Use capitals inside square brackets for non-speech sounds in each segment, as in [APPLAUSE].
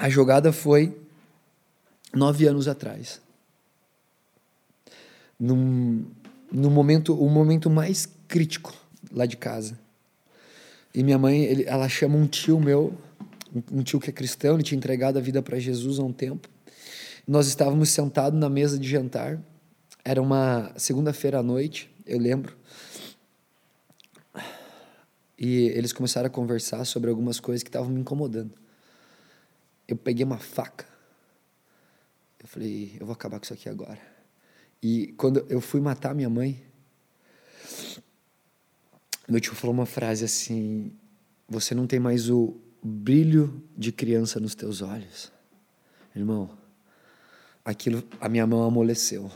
A jogada foi nove anos atrás. Num, no momento, o momento mais crítico lá de casa. E minha mãe, ele, ela chama um tio meu, um tio que é cristão, ele tinha entregado a vida para Jesus há um tempo. Nós estávamos sentados na mesa de jantar. Era uma segunda-feira à noite, eu lembro. E eles começaram a conversar sobre algumas coisas que estavam me incomodando. Eu peguei uma faca. Eu falei, eu vou acabar com isso aqui agora. E quando eu fui matar minha mãe, meu tio falou uma frase assim: Você não tem mais o brilho de criança nos teus olhos. Irmão, aquilo, a minha mão amoleceu.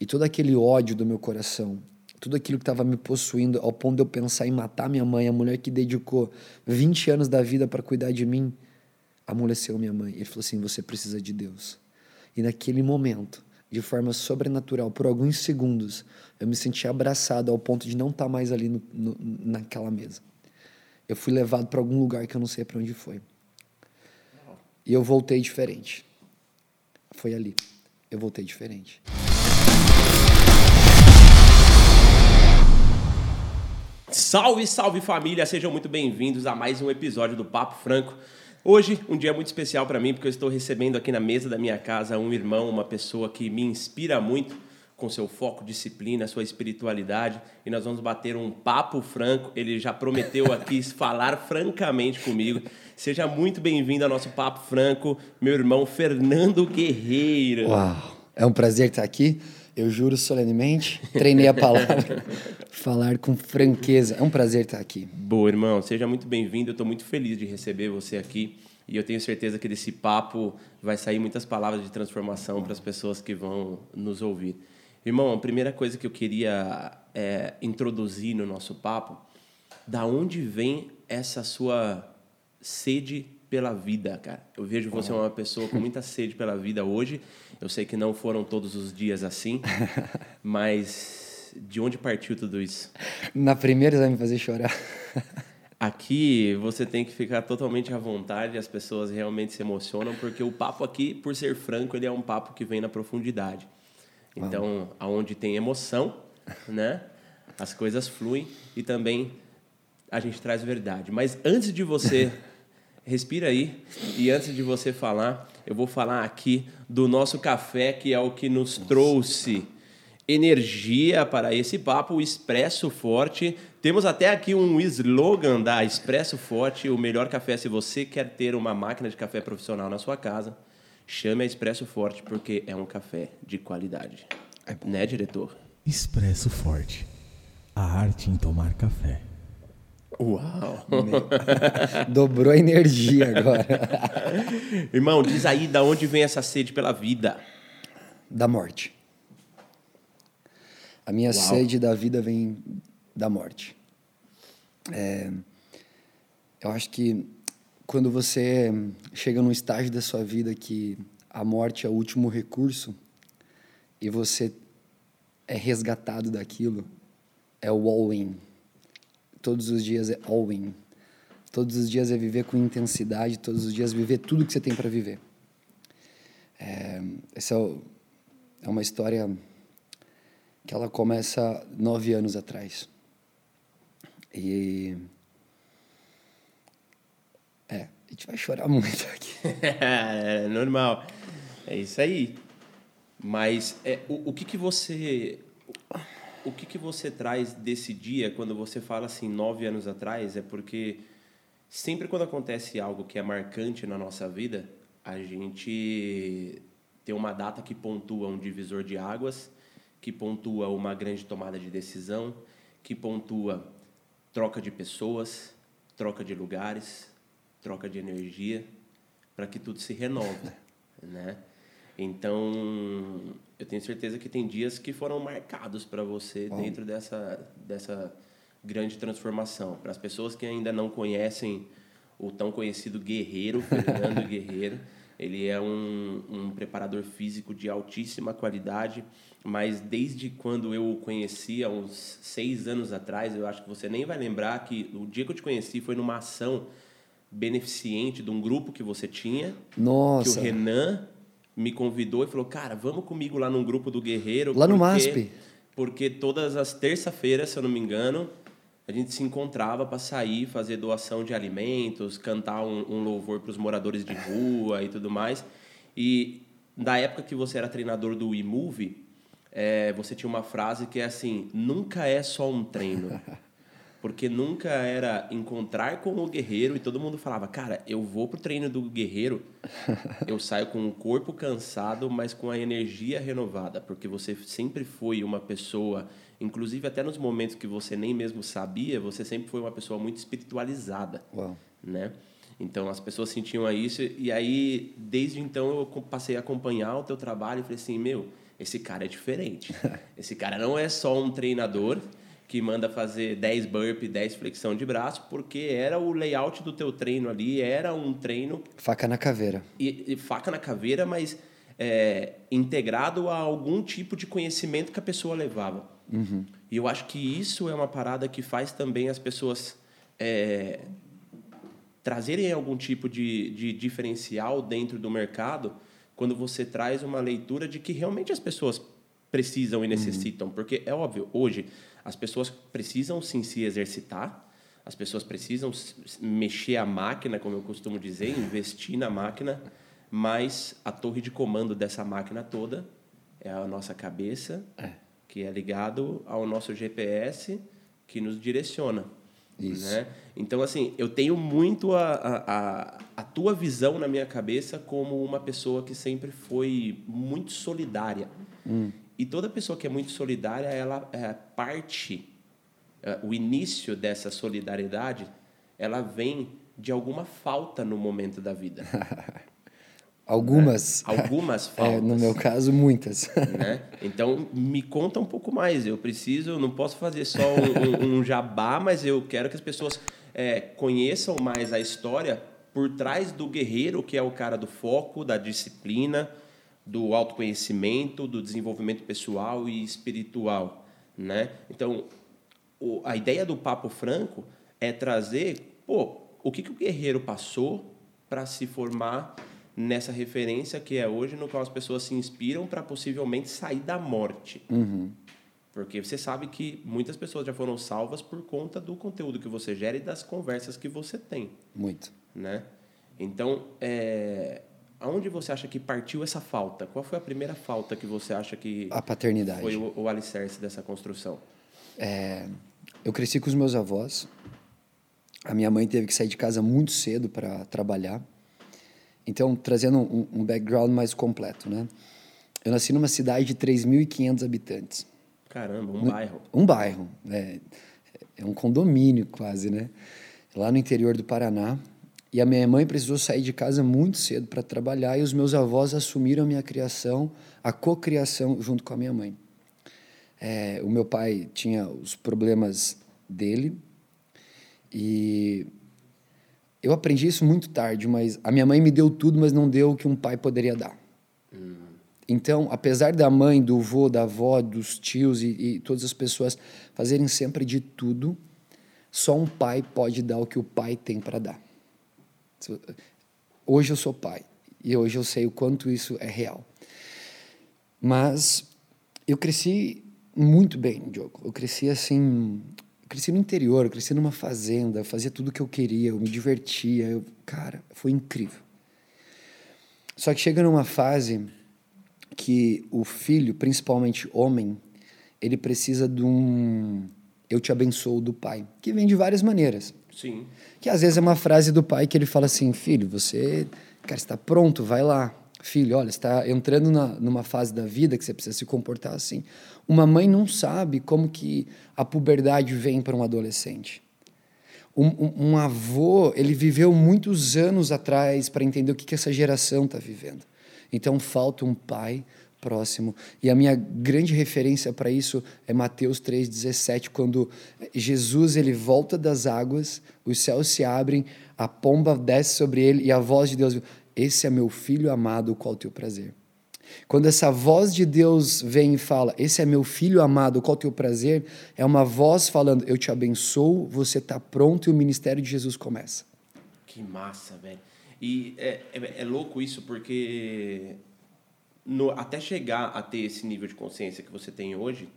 E todo aquele ódio do meu coração, tudo aquilo que estava me possuindo, ao ponto de eu pensar em matar minha mãe, a mulher que dedicou 20 anos da vida para cuidar de mim, amoleceu minha mãe. Ele falou assim: Você precisa de Deus. E naquele momento, de forma sobrenatural, por alguns segundos, eu me senti abraçado ao ponto de não estar tá mais ali no, no, naquela mesa. Eu fui levado para algum lugar que eu não sei para onde foi. E eu voltei diferente. Foi ali. Eu voltei diferente. Salve, salve família! Sejam muito bem-vindos a mais um episódio do Papo Franco. Hoje, um dia muito especial para mim, porque eu estou recebendo aqui na mesa da minha casa um irmão, uma pessoa que me inspira muito com seu foco, disciplina, sua espiritualidade, e nós vamos bater um papo franco. Ele já prometeu aqui [LAUGHS] falar francamente comigo. Seja muito bem-vindo ao nosso papo franco, meu irmão Fernando Guerreiro. Uau, é um prazer estar aqui. Eu juro solenemente, treinei a palavra, [LAUGHS] falar com franqueza. É um prazer estar aqui. Boa, irmão. Seja muito bem-vindo. Eu estou muito feliz de receber você aqui. E eu tenho certeza que desse papo vai sair muitas palavras de transformação para as pessoas que vão nos ouvir. Irmão, a primeira coisa que eu queria é, introduzir no nosso papo, da onde vem essa sua sede pela vida, cara? Eu vejo você uma pessoa com muita sede pela vida hoje eu sei que não foram todos os dias assim, [LAUGHS] mas de onde partiu tudo isso? Na primeira vai me fazer chorar. [LAUGHS] Aqui você tem que ficar totalmente à vontade, as pessoas realmente se emocionam, porque o papo aqui, por ser franco, ele é um papo que vem na profundidade. Então, aonde tem emoção, né? As coisas fluem e também a gente traz verdade. Mas antes de você [LAUGHS] respira aí e antes de você falar, eu vou falar aqui do nosso café, que é o que nos trouxe energia para esse papo, o Expresso Forte. Temos até aqui um slogan da Expresso Forte, o melhor café se você quer ter uma máquina de café profissional na sua casa. Chame a Expresso Forte porque é um café de qualidade. É né, diretor? Expresso Forte. A arte em tomar café. Uau! [LAUGHS] Dobrou a energia agora. [LAUGHS] Irmão, diz aí da onde vem essa sede pela vida? Da morte. A minha Uau. sede da vida vem da morte. É, eu acho que quando você chega num estágio da sua vida que a morte é o último recurso e você é resgatado daquilo, é o all-in Todos os dias é all in. Todos os dias é viver com intensidade, todos os dias viver tudo que você tem para viver. É, essa é, é uma história que ela começa nove anos atrás. E. É, a gente vai chorar [LAUGHS] muito aqui. é normal. É isso aí. Mas é, o, o que, que você o que, que você traz desse dia quando você fala assim, nove anos atrás? É porque sempre quando acontece algo que é marcante na nossa vida, a gente tem uma data que pontua um divisor de águas, que pontua uma grande tomada de decisão, que pontua troca de pessoas, troca de lugares, troca de energia, para que tudo se renove, [LAUGHS] né? Então, eu tenho certeza que tem dias que foram marcados para você Bom. dentro dessa, dessa grande transformação. Para as pessoas que ainda não conhecem o tão conhecido Guerreiro, Fernando [LAUGHS] Guerreiro, ele é um, um preparador físico de altíssima qualidade, mas desde quando eu o conheci, há uns seis anos atrás, eu acho que você nem vai lembrar que o dia que eu te conheci foi numa ação beneficente de um grupo que você tinha. Nossa. Que o Renan me convidou e falou, cara, vamos comigo lá num grupo do Guerreiro. Lá no porque- MASP. Porque todas as terça-feiras, se eu não me engano, a gente se encontrava para sair, fazer doação de alimentos, cantar um, um louvor para os moradores de rua e tudo mais. E da época que você era treinador do eMove, é, você tinha uma frase que é assim: nunca é só um treino. [LAUGHS] Porque nunca era encontrar com o guerreiro e todo mundo falava, cara, eu vou pro treino do guerreiro, [LAUGHS] eu saio com o corpo cansado, mas com a energia renovada, porque você sempre foi uma pessoa, inclusive até nos momentos que você nem mesmo sabia, você sempre foi uma pessoa muito espiritualizada Uau. né? Então as pessoas sentiam isso e aí desde então eu passei a acompanhar o teu trabalho e falei assim, meu, esse cara é diferente. [LAUGHS] Esse cara não é só um treinador que manda fazer 10 burpee, 10 flexão de braço, porque era o layout do teu treino ali, era um treino Faca na caveira. e, e faca na caveira, mas é, integrado a algum tipo de conhecimento que a pessoa levava. E eu acho que isso é uma parada que faz também as pessoas é, trazerem algum tipo de, de diferencial dentro do mercado quando você traz uma leitura de que realmente as pessoas precisam e necessitam. Porque é óbvio, hoje as pessoas precisam sim se exercitar, as pessoas precisam mexer a máquina, como eu costumo dizer, investir na máquina, mas a torre de comando dessa máquina toda é a nossa cabeça, que é ligado ao nosso GPS, que nos direciona. Isso. né? Então, assim, eu tenho muito a, a, a, a tua visão na minha cabeça como uma pessoa que sempre foi muito solidária. E toda pessoa que é muito solidária, ela é parte, é, o início dessa solidariedade, ela vem de alguma falta no momento da vida. Algumas. [LAUGHS] Algumas É, faltas [LAUGHS] no meu caso, muitas. [LAUGHS] né? Então, me conta um pouco mais. Eu preciso, eu não posso fazer só um, um- um jabá, mas eu quero que as pessoas é, conheçam mais a história por trás do guerreiro, que é o cara do foco, da disciplina, do autoconhecimento, do desenvolvimento pessoal e espiritual, né? Então, o- a ideia do Papo Franco é trazer, pô, o que, que o guerreiro passou para se formar nessa referência que é hoje, no qual as pessoas se inspiram para possivelmente sair da morte. Porque você sabe que muitas pessoas já foram salvas por conta do conteúdo que você gera e das conversas que você tem, Muito. né? Então, é... aonde você acha que partiu essa falta? Qual foi a primeira falta que você acha que A paternidade. foi o, o alicerce dessa construção? É, eu cresci com os meus avós. A minha mãe teve que sair de casa muito cedo para trabalhar. Então, trazendo um, um background mais completo, né? Eu nasci numa cidade de 3.500 habitantes. Caramba, um bairro. Um bairro, é, é um condomínio quase, né? Lá no interior do Paraná. E a minha mãe precisou sair de casa muito cedo para trabalhar e os meus avós assumiram a minha criação, a cocriação junto com a minha mãe. É, o meu pai tinha os problemas dele e eu aprendi isso muito tarde, mas a minha mãe me deu tudo, mas não deu o que um pai poderia dar. Então, apesar da mãe, do vô, da avó, dos tios e, e todas as pessoas fazerem sempre de tudo, só um pai pode dar o que o pai tem para dar. Hoje eu sou pai e hoje eu sei o quanto isso é real. Mas eu cresci muito bem, Diogo. Eu cresci assim, cresci no interior, cresci numa fazenda, fazia tudo o que eu queria, eu me divertia, eu, cara, foi incrível. Só que chega numa fase que o filho, principalmente homem, ele precisa de um eu te abençoo do pai, que vem de várias maneiras. Sim. Que às vezes é uma frase do pai que ele fala assim: filho, você cara, está pronto, vai lá. Filho, olha, está entrando na, numa fase da vida que você precisa se comportar assim. Uma mãe não sabe como que a puberdade vem para um adolescente. Um, um- um avô, ele viveu muitos anos atrás para entender o que, que essa geração está vivendo. Então falta um pai próximo. E a minha grande referência para isso é Mateus 3,17, quando Jesus ele volta das águas, os céus se abrem, a pomba desce sobre ele e a voz de Deus: Esse é meu filho amado, o qual teu prazer. Quando essa voz de Deus vem e fala, esse é meu filho amado, qual o teu prazer? É uma voz falando, eu te abençoo, você está pronto e o ministério de Jesus começa. Que massa, velho. E é, é, é louco isso porque no, até chegar a ter esse nível de consciência que você tem hoje,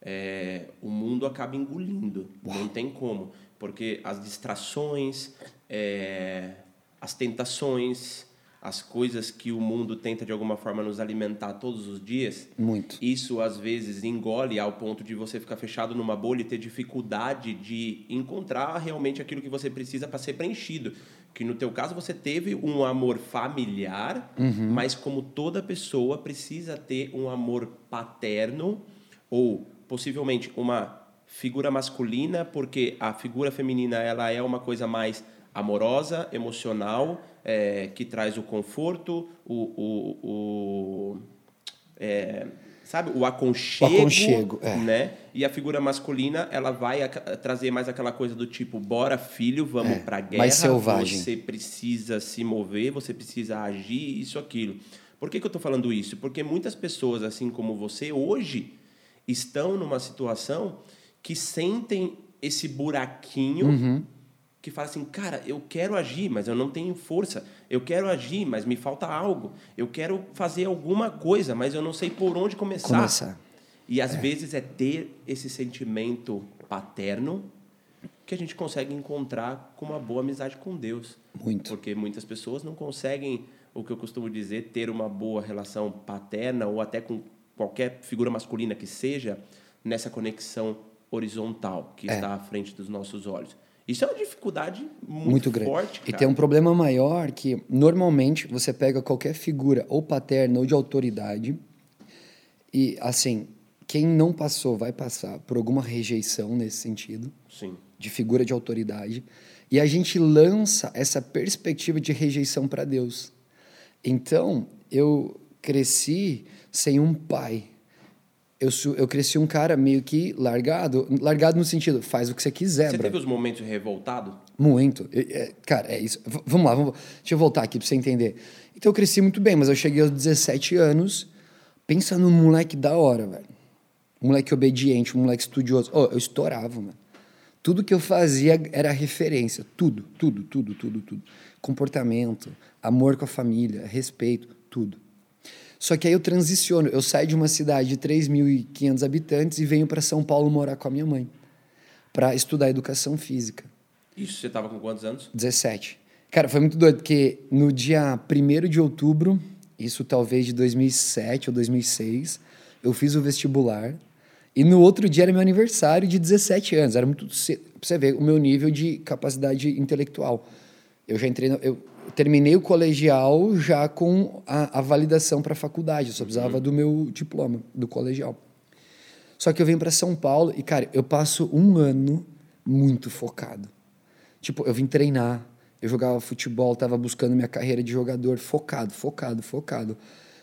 é, o mundo acaba engolindo. Não tem como. Porque as distrações, é, as tentações, as coisas que o mundo tenta de alguma forma nos alimentar todos os dias, Muito. isso às vezes engole ao ponto de você ficar fechado numa bolha e ter dificuldade de encontrar realmente aquilo que você precisa para ser preenchido. Que no teu caso você teve um amor familiar, mas como toda pessoa precisa ter um amor paterno ou possivelmente uma figura masculina, porque a figura feminina ela é uma coisa mais amorosa, emocional, é, que traz o conforto, o, o, o é, sabe, o aconchego, O aconchego, é. né? E a figura masculina, ela vai trazer mais aquela coisa do tipo, bora filho, vamos É, pra guerra, mais selvagem. você precisa se mover, você precisa agir, isso, aquilo. Por que, que eu estou falando isso? Porque muitas pessoas, assim como você, hoje estão numa situação que sentem esse buraquinho Uhum. Que fala assim, cara, eu quero agir, mas eu não tenho força. Eu quero agir, mas me falta algo. Eu quero fazer alguma coisa, mas eu não sei por onde começar. Começar. E às vezes é ter esse sentimento paterno que a gente consegue encontrar com uma boa amizade com Deus. Muito. Porque muitas pessoas não conseguem, o que eu costumo dizer, ter uma boa relação paterna ou até com qualquer figura masculina que seja nessa conexão horizontal que É. está à frente dos nossos olhos. Isso é uma dificuldade muito, muito grande. forte, e tem um problema maior que normalmente você pega qualquer figura ou paterna ou de autoridade e assim, quem não passou vai passar por alguma rejeição nesse sentido, Sim. de figura de autoridade, e a gente lança essa perspectiva de rejeição para Deus. Então, eu cresci sem um pai. Eu, eu cresci um cara meio que largado, largado no sentido, faz o que você quiser, Você bro. teve os momentos revoltados? Muito. É, cara, é isso. V- vamos lá, vamos, deixa eu voltar aqui pra você entender. Então eu cresci muito bem, mas eu cheguei aos 17 anos, pensa num moleque da hora, velho. Um moleque obediente, um moleque estudioso. Oh, eu estourava, mano. Tudo que eu fazia era referência. Tudo, tudo, tudo, tudo, tudo. Comportamento, amor com a família, respeito, tudo. Só que aí eu transiciono. Eu saio de uma cidade de 3.500 habitantes e venho para São Paulo morar com a minha mãe para estudar educação física. Isso, você estava com quantos anos? 17. Cara, foi muito doido, porque no dia 1 de outubro, isso talvez de 2007 ou 2006, eu fiz o vestibular. E no outro dia era meu aniversário de 17 anos. Era muito cedo. Pra você ver o meu nível de capacidade intelectual. Eu já entrei. no- eu terminei o colegial já com a, a validação para a faculdade. Eu só precisava do meu diploma do colegial. Só que eu venho para São Paulo e, cara, eu passo um ano muito focado. Tipo, eu vim treinar, eu jogava futebol, tava buscando minha carreira de jogador, focado, focado, focado.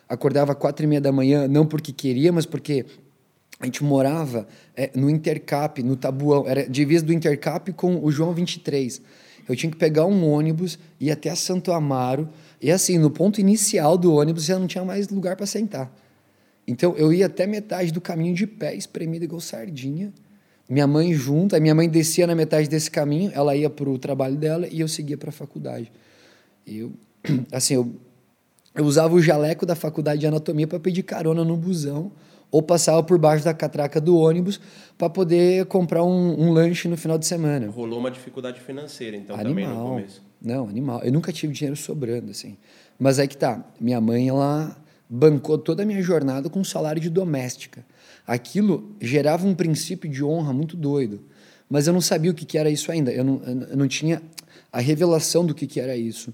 Acordava quatro e meia da manhã, não porque queria, mas porque a gente morava é, no Intercap, no Tabuão. Era divisa do Intercap com o João 23. Eu tinha que pegar um ônibus, ir até a Santo Amaro. E assim, no ponto inicial do ônibus já não tinha mais lugar para sentar. Então eu ia até metade do caminho de pé, espremido igual sardinha. Minha mãe junto, aí minha mãe descia na metade desse caminho, ela ia para o trabalho dela e eu seguia para a faculdade. Eu, [CLEARS THROAT] assim, eu, eu usava o jaleco da faculdade de anatomia para pedir carona no busão ou passava por baixo da catraca do ônibus para poder comprar um, um lanche no final de semana. Rolou uma dificuldade financeira, então, também no Animal. começo. Não, animal. Eu nunca tive dinheiro sobrando, assim. Mas aí que tá. Minha mãe, ela bancou toda a minha jornada com um salário de doméstica. Aquilo gerava um princípio de honra muito doido. Mas eu não sabia o que, que era isso ainda. Eu não, eu não tinha a revelação do que, que era isso.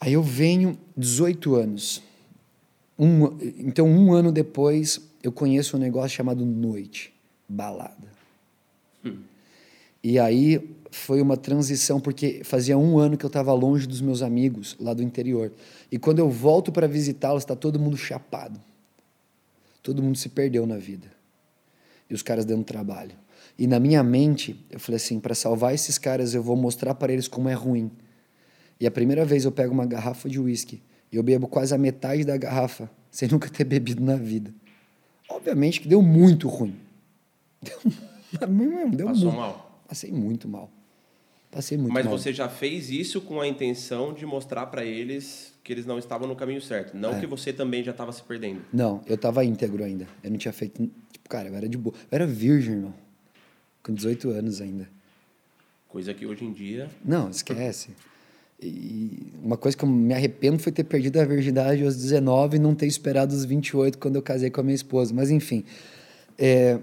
Aí eu venho, 18 anos. Um, então, um ano depois, eu conheço um negócio chamado noite, balada. E aí foi uma transição, porque fazia um ano que eu estava longe dos meus amigos lá do interior. E quando eu volto para visitá-los, está todo mundo chapado. Todo mundo se perdeu na vida. E os caras dando trabalho. E na minha mente, eu falei assim: para salvar esses caras, eu vou mostrar para eles como é ruim. E a primeira vez eu pego uma garrafa de uísque eu bebo quase a metade da garrafa, [LAUGHS] sem nunca ter bebido na vida. Obviamente que deu muito ruim. [LAUGHS] Deu, deu Passou muito. mal. Passei muito mal. Passei muito Mas mal. você já fez isso com a intenção de mostrar pra eles que eles não estavam no caminho certo. Não É. que você também já estava se perdendo. Não, eu tava íntegro ainda. Eu não tinha feito. Tipo, cara, eu era de boa. Eu era virgem, irmão. Com 18 anos ainda. Coisa que hoje em dia. Não, esquece. E uma coisa que eu me arrependo foi ter perdido a virgindade aos 19 e não ter esperado os 28 quando eu casei com a minha esposa. Mas enfim. É...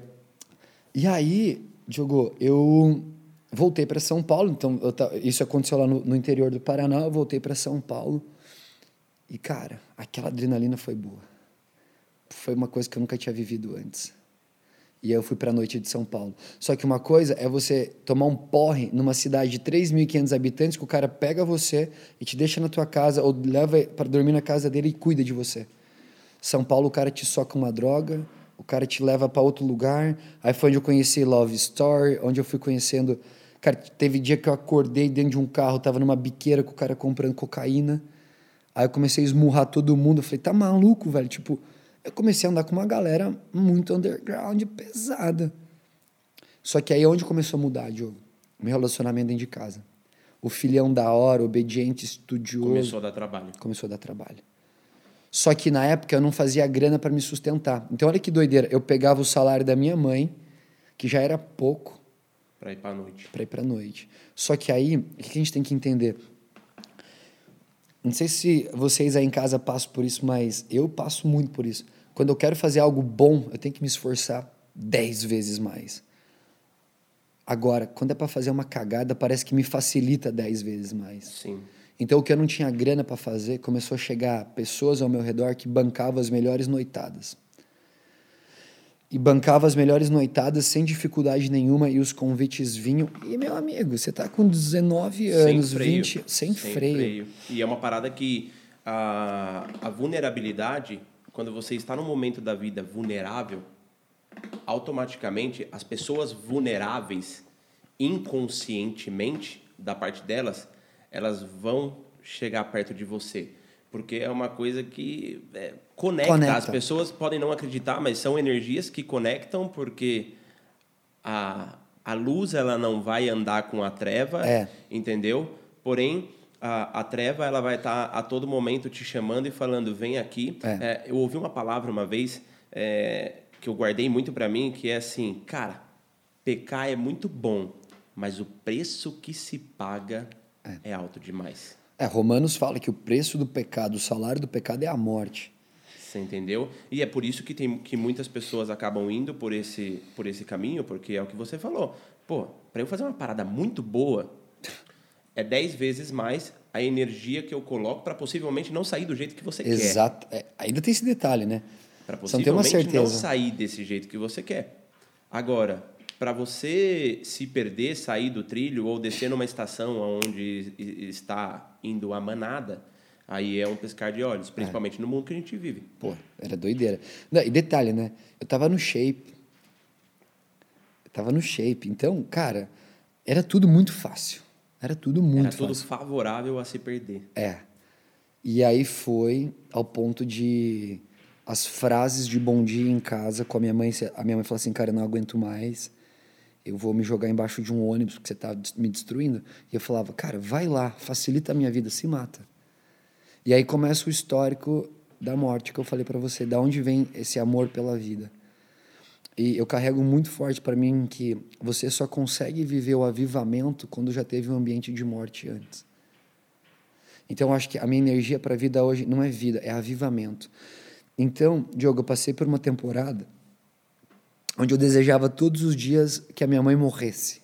E aí, Diogo, eu voltei para São Paulo. Então, ta- isso aconteceu lá no, no interior do Paraná. Eu voltei para São Paulo. E, cara, aquela adrenalina foi boa. Foi uma coisa que eu nunca tinha vivido antes. E aí eu fui para a noite de São Paulo. Só que uma coisa é você tomar um porre numa cidade de 3.500 habitantes que o cara pega você e te deixa na tua casa ou leva para dormir na casa dele e cuida de você. São Paulo o cara te soca uma droga, o cara te leva para outro lugar. Aí foi onde eu conheci Love Story, onde eu fui conhecendo. Cara, teve dia que eu acordei dentro de um carro, tava numa biqueira com o cara comprando cocaína. Aí eu comecei a esmurrar todo mundo. Eu falei, tá maluco, velho? Tipo, eu comecei a andar com uma galera muito underground, pesada. Só que aí é onde começou a mudar, Diogo? Meu relacionamento dentro de casa. O filhão da hora, obediente, estudioso. Começou a dar trabalho. Começou a dar trabalho. Só que na época eu não fazia grana para me sustentar. Então olha que doideira. Eu pegava o salário da minha mãe, que já era pouco, Pra ir pra noite. para ir para noite. Só que aí, o que a gente tem que entender? Não sei se vocês aí em casa passam por isso, mas eu passo muito por isso. Quando eu quero fazer algo bom, eu tenho que me esforçar dez vezes mais. Agora, quando é para fazer uma cagada, parece que me facilita dez vezes mais. Sim. Então, o que eu não tinha grana para fazer, começou a chegar pessoas ao meu redor que bancavam as melhores noitadas. E bancava as melhores noitadas sem dificuldade nenhuma e os convites vinham. E, meu amigo, você tá com 19 anos, 20, sem, freio. E é uma parada que a, a vulnerabilidade, quando você está num momento da vida vulnerável, automaticamente as pessoas vulneráveis, inconscientemente, da parte delas, elas vão chegar perto de você. Porque é uma coisa que é, conecta. Conecta. As pessoas podem não acreditar, mas são energias que conectam porque a, a luz ela não vai andar com a treva, É. entendeu? Porém, a, a treva ela vai estar a todo momento te chamando e falando, vem aqui. É. É, eu ouvi uma palavra uma vez é, que eu guardei muito para mim, que é assim, cara, pecar é muito bom, mas o preço que se paga é, alto demais. É, Romanos fala que o preço do pecado, o salário do pecado é a morte. Você entendeu? E é por isso que, tem, que muitas pessoas acabam indo por esse, por esse caminho, porque é o que você falou. Pô, para eu fazer uma parada muito boa, é 10 vezes mais a energia que eu coloco para possivelmente não sair do jeito que você quer. Exato. É, ainda tem esse detalhe, né? Para possivelmente não sair desse jeito que você quer. Agora, para você se perder, sair do trilho ou descer numa estação onde está indo a manada, aí é um pescar de olhos, principalmente no mundo que a gente vive. Pô, era doideira. Não, e detalhe, né? Eu tava no shape. Eu tava no shape. Então, cara, era tudo muito fácil. Era tudo muito Era tudo fácil. favorável a se perder. É. E aí foi ao ponto de as frases de bom dia em casa com a minha mãe. A minha mãe falou assim, cara, eu não aguento mais. Eu vou me jogar embaixo de um ônibus porque você tá me destruindo. E eu falava, cara, vai lá, facilita a minha vida, se mata. E aí começa o histórico da morte que eu falei pra você, da onde vem esse amor pela vida. E eu carrego muito forte pra mim que você só consegue viver o avivamento quando já teve um ambiente de morte antes. Então, eu acho que a minha energia para a vida hoje não é vida, é avivamento. Então, Diogo, eu passei por uma temporada onde eu desejava todos os dias que a minha mãe morresse.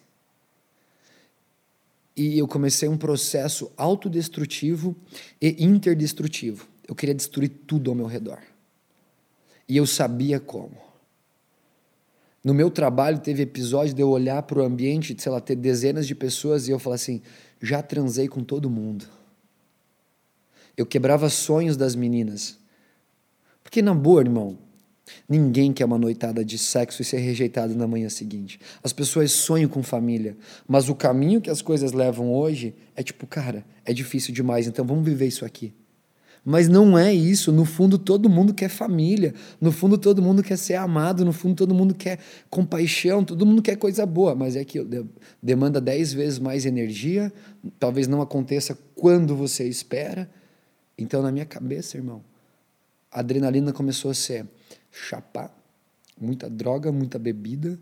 E eu comecei um processo autodestrutivo e interdestrutivo. Eu queria destruir tudo ao meu redor. E eu sabia como. No meu trabalho teve episódio de eu olhar para o ambiente, sei lá, ter dezenas de pessoas e eu falar assim: já transei com todo mundo. Eu quebrava sonhos das meninas. Porque, na boa, irmão, ninguém quer uma noitada de sexo e ser rejeitado na manhã seguinte. As pessoas sonham com família, mas o caminho que as coisas levam hoje é tipo, cara, é difícil demais, então vamos viver isso aqui. Mas não é isso. No fundo, todo mundo quer família. No fundo, todo mundo quer ser amado. No fundo, todo mundo quer compaixão. Todo mundo quer coisa boa. Mas é que demanda dez vezes mais energia. Talvez não aconteça quando você espera. Então, na minha cabeça, irmão, a adrenalina começou a ser chapar, muita droga, muita bebida,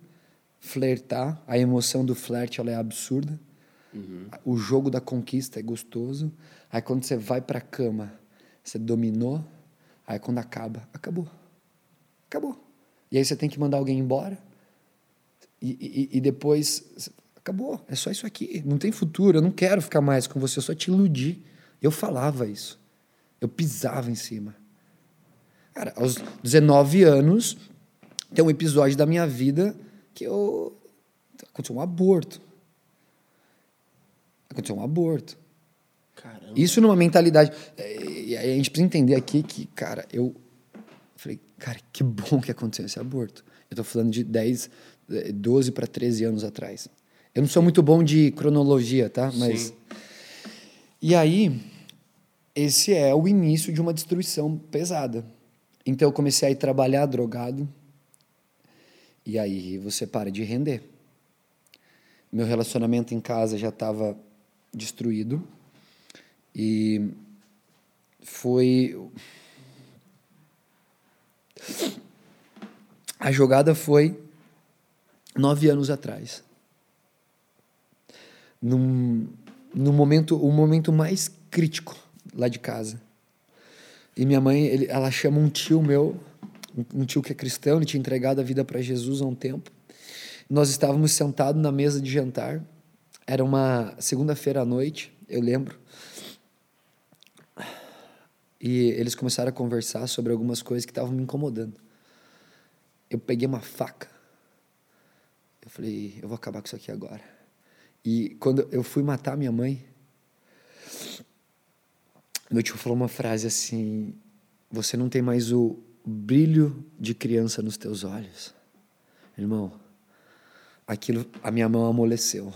flertar. A emoção do flerte ela é absurda. Uhum. O jogo da conquista é gostoso. Aí quando você vai para a cama, você dominou. Aí quando acaba, acabou. Acabou. E aí você tem que mandar alguém embora. E, e, e depois, acabou. É só isso aqui. Não tem futuro. Eu não quero ficar mais com você. Eu só te iludi. Eu falava isso. Eu pisava em cima. Cara, aos 19 anos, tem um episódio da minha vida que eu. Aconteceu um aborto. Aconteceu um aborto. Isso numa mentalidade. É, e aí a gente precisa entender aqui que, cara, eu falei, cara, que bom que aconteceu esse aborto. Eu tô falando de 10, 12 para 13 anos atrás. Eu não sou muito bom de cronologia, tá? Mas. Sim. E aí, esse é o início de uma destruição pesada. Então eu comecei a ir trabalhar drogado. E aí você para de render. Meu relacionamento em casa já estava destruído. E foi. A jogada foi nove anos atrás. Num, num momento, o momento mais crítico lá de casa. E minha mãe, ele, ela chama um tio meu, um tio que é cristão, ele tinha entregado a vida para Jesus há um tempo. Nós estávamos sentados na mesa de jantar era uma segunda-feira à noite, eu lembro. E eles começaram a conversar sobre algumas coisas que estavam me incomodando. Eu peguei uma faca. Eu falei, eu vou acabar com isso aqui agora. E quando eu fui matar minha mãe, meu tio falou uma frase assim: Você não tem mais o brilho de criança nos teus olhos. Irmão, aquilo, a minha mão amoleceu.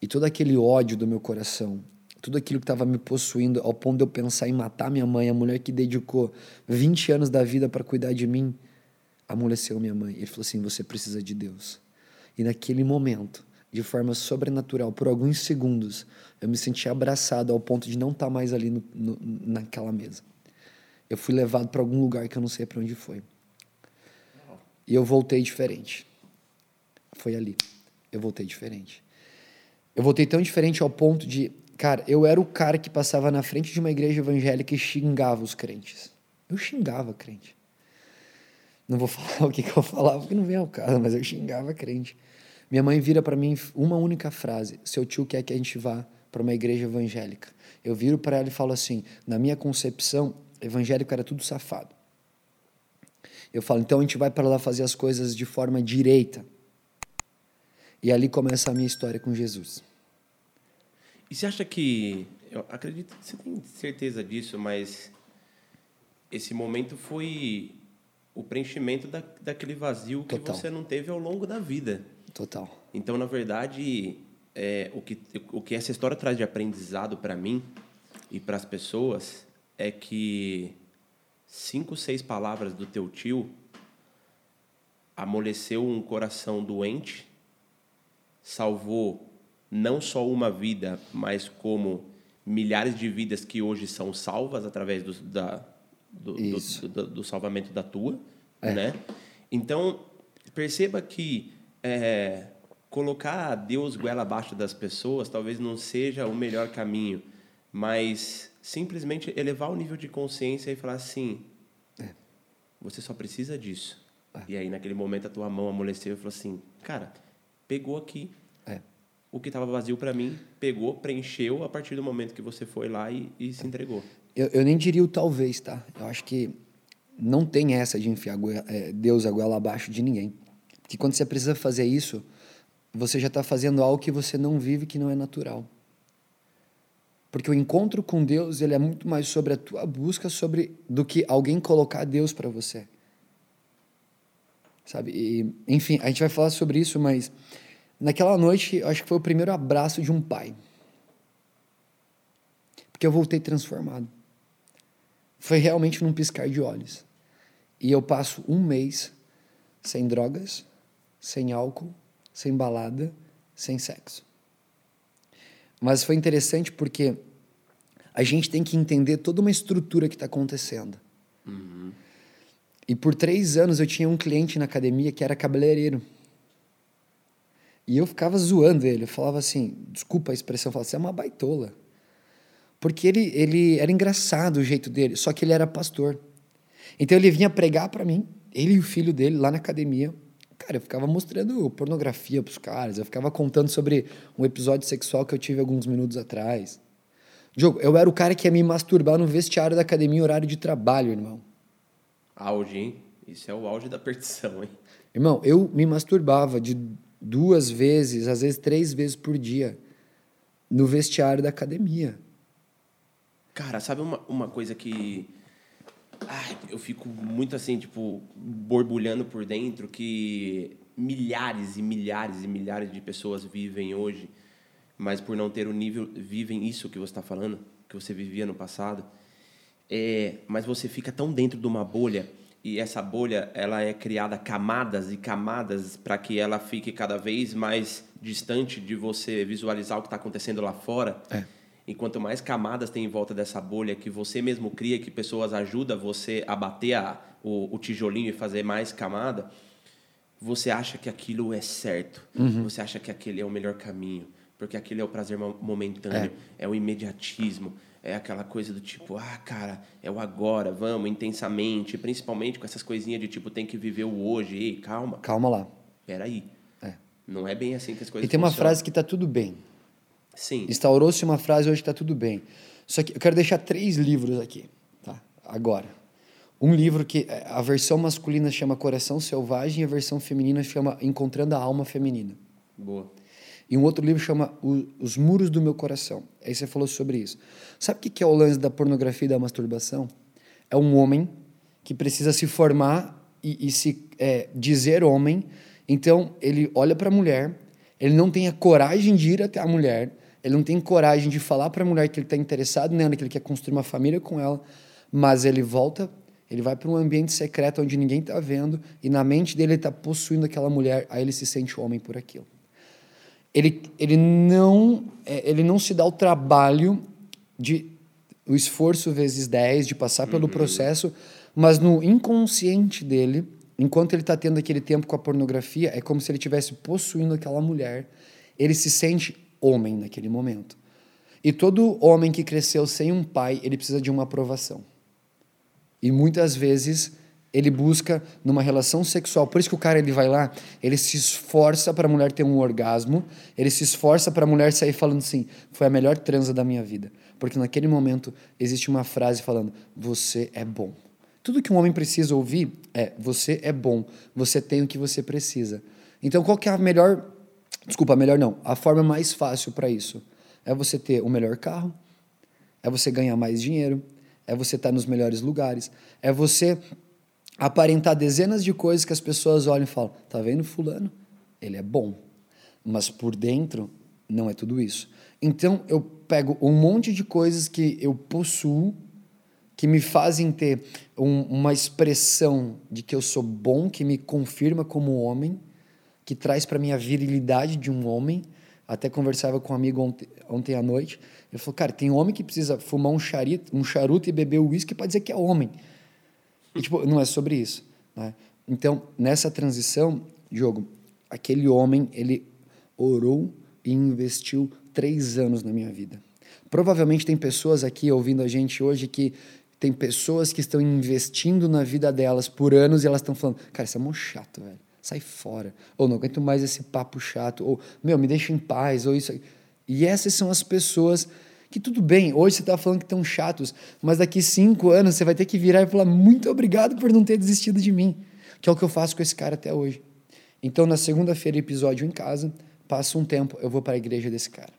E todo aquele ódio do meu coração, tudo aquilo que estava me possuindo, ao ponto de eu pensar em matar minha mãe, a mulher que dedicou 20 anos da vida para cuidar de mim, amoleceu minha mãe. Ele falou assim: Você precisa de Deus. E naquele momento, de forma sobrenatural, por alguns segundos, eu me senti abraçado ao ponto de não estar tá mais ali no, no, naquela mesa. Eu fui levado para algum lugar que eu não sei para onde foi. E eu voltei diferente. Foi ali. Eu voltei diferente. Eu voltei tão diferente ao ponto de, cara, eu era o cara que passava na frente de uma igreja evangélica e xingava os crentes. Eu xingava crente. Não vou [LAUGHS] falar o que, que eu falava, porque não vem ao caso, mas eu xingava crente. Minha mãe vira para mim uma única frase: seu tio quer que a gente vá para uma igreja evangélica. Eu viro para ela e falo assim: na minha concepção, evangélico era tudo safado. Eu falo, então a gente vai para lá fazer as coisas de forma direita. E ali começa a minha história com Jesus. E você acha que. Eu acredito que você tem certeza disso, mas esse momento foi o preenchimento da, daquele vazio que Total. você não teve ao longo da vida. Total. Então, na verdade, é, o, que, o que essa história traz de aprendizado para mim e para as pessoas é que cinco, seis palavras do teu tio amoleceu um coração doente salvou não só uma vida, mas como milhares de vidas que hoje são salvas através do, da, do, do, do, do salvamento da tua, é. né? Então, perceba que é, colocar Deus goela abaixo das pessoas talvez não seja o melhor caminho, mas simplesmente elevar o nível de consciência e falar assim, é. você só precisa disso. É. E aí, naquele momento, a tua mão amoleceu e falou assim, cara, pegou aqui. O que estava vazio para mim, pegou, preencheu a partir do momento que você foi lá e, e se entregou. Eu, eu, nem diria o talvez, tá? Eu acho que não tem essa de enfiar é, Deus a goela abaixo de ninguém. Porque quando você precisa fazer isso, você já está fazendo algo que você não vive, que não é natural. Porque o encontro com Deus ele é muito mais sobre a tua busca sobre do que alguém colocar Deus para você. Sabe? E, enfim, a gente vai falar sobre isso, mas naquela noite, acho que foi o primeiro abraço de um pai. Porque eu voltei transformado. Foi realmente num piscar de olhos. E eu passo um mês sem drogas, sem álcool, sem balada, sem sexo. Mas foi interessante porque a gente tem que entender toda uma estrutura que está acontecendo. Uhum. E por três anos eu tinha um cliente na academia que era cabeleireiro. E eu ficava zoando ele. Eu falava assim, desculpa a expressão, eu falava, você é uma baitola. Porque ele, ele era engraçado o jeito dele, só que ele era pastor. Então ele vinha pregar para mim, ele e o filho dele lá na academia. Cara, eu ficava mostrando pornografia pros caras, eu ficava contando sobre um episódio sexual que eu tive alguns minutos atrás. Diogo, eu era o cara que ia me masturbar no vestiário da academia em horário de trabalho, irmão. Auge, hein? Isso é o auge da perdição, hein? Irmão, eu me masturbava de duas vezes, às vezes três vezes por dia, no vestiário da academia. Cara, sabe uma, uma coisa que. Ai, eu fico muito assim, tipo, borbulhando por dentro que milhares e milhares e milhares de pessoas vivem hoje, mas por não ter o nível, vivem isso que você está falando, que você vivia no passado. É, mas você fica tão dentro de uma bolha e essa bolha ela é criada camadas e camadas para que ela fique cada vez mais distante de você visualizar o que está acontecendo lá fora. É. E quanto mais camadas tem em volta dessa bolha que você mesmo cria, que pessoas ajudam você a bater a, o, o tijolinho e fazer mais camada, você acha que aquilo é certo. Você acha que aquele é o melhor caminho. Porque aquele é o prazer mo- momentâneo, é. o imediatismo, é aquela coisa do tipo, ah, cara, é o agora, vamos, intensamente, principalmente com essas coisinhas de tipo, tem que viver o hoje, ei, calma, Calma lá. peraí. É. Não é bem assim que as coisas E tem uma funcionam. frase que tá tudo bem. Sim. Instaurou-se uma frase hoje está tudo bem. Só que eu quero deixar três livros aqui, tá? Agora. Um livro que eh, a versão masculina chama Coração Selvagem e a versão feminina chama Encontrando a Alma Feminina. Boa. E um outro livro chama Os Muros do Meu Coração. Aí você falou sobre isso. Sabe o que que é o lance da pornografia e da masturbação? É um homem que precisa se formar e, e se é, dizer homem. Então, ele olha para a mulher, ele não tem a coragem de ir até a mulher, ele não tem coragem de falar para a mulher que ele está interessado nela, que ele quer construir uma família com ela, mas ele volta, ele vai para um ambiente secreto onde ninguém está vendo e na mente dele ele está possuindo aquela mulher, aí ele se sente homem por aquilo ele, ele, não, é, ele não se dá o trabalho de o esforço vezes 10 de passar pelo processo, mas no inconsciente dele, enquanto ele está tendo aquele tempo com a pornografia, é como se ele estivesse possuindo aquela mulher. Ele se sente homem naquele momento. E todo homem que cresceu sem um pai, ele precisa de uma aprovação. E muitas vezes ele busca numa relação sexual. Por isso que o cara ele vai lá, ele se esforça para a mulher ter um orgasmo, ele se esforça para a mulher sair falando assim: "Foi a melhor transa da minha vida". Porque naquele momento existe uma frase falando: "Você é bom". Tudo que um homem precisa ouvir é: "Você é bom, você tem o que você precisa". Então qual que é a melhor Desculpa, a melhor não. A forma mais fácil para isso é você ter o melhor carro, é você ganhar mais dinheiro, é você estar nos melhores lugares, é você aparentar dezenas de coisas que as pessoas olham e falam: tá vendo fulano? Ele é bom. Mas por dentro não é tudo isso. Então eu pego um monte de coisas que eu possuo que me fazem ter um- uma expressão de que eu sou bom, que me confirma como homem, que traz para mim a virilidade de um homem. Até conversava com um amigo ontem, ontem à noite. Ele falou: Cara, tem homem que precisa fumar um, charito, um charuto e beber uísque para dizer que é homem. E, tipo, não é sobre isso. Né? Então, nessa transição, Diogo, aquele homem, ele orou e investiu três anos na minha vida. Provavelmente tem pessoas aqui ouvindo a gente hoje que tem pessoas que estão investindo na vida delas por anos e elas estão falando, cara, isso é mó chato, velho. Sai fora. Ou não aguento mais esse papo chato. Ou, meu, me deixa em paz. Ou isso. aí. E essas são as pessoas que tudo bem, hoje você está falando que estão chatos, mas daqui cinco anos você vai ter que virar e falar muito obrigado por não ter desistido de mim, que é o que eu faço com esse cara até hoje. Então, na segunda-feira, episódio em casa, passa um tempo, eu vou para a igreja desse cara.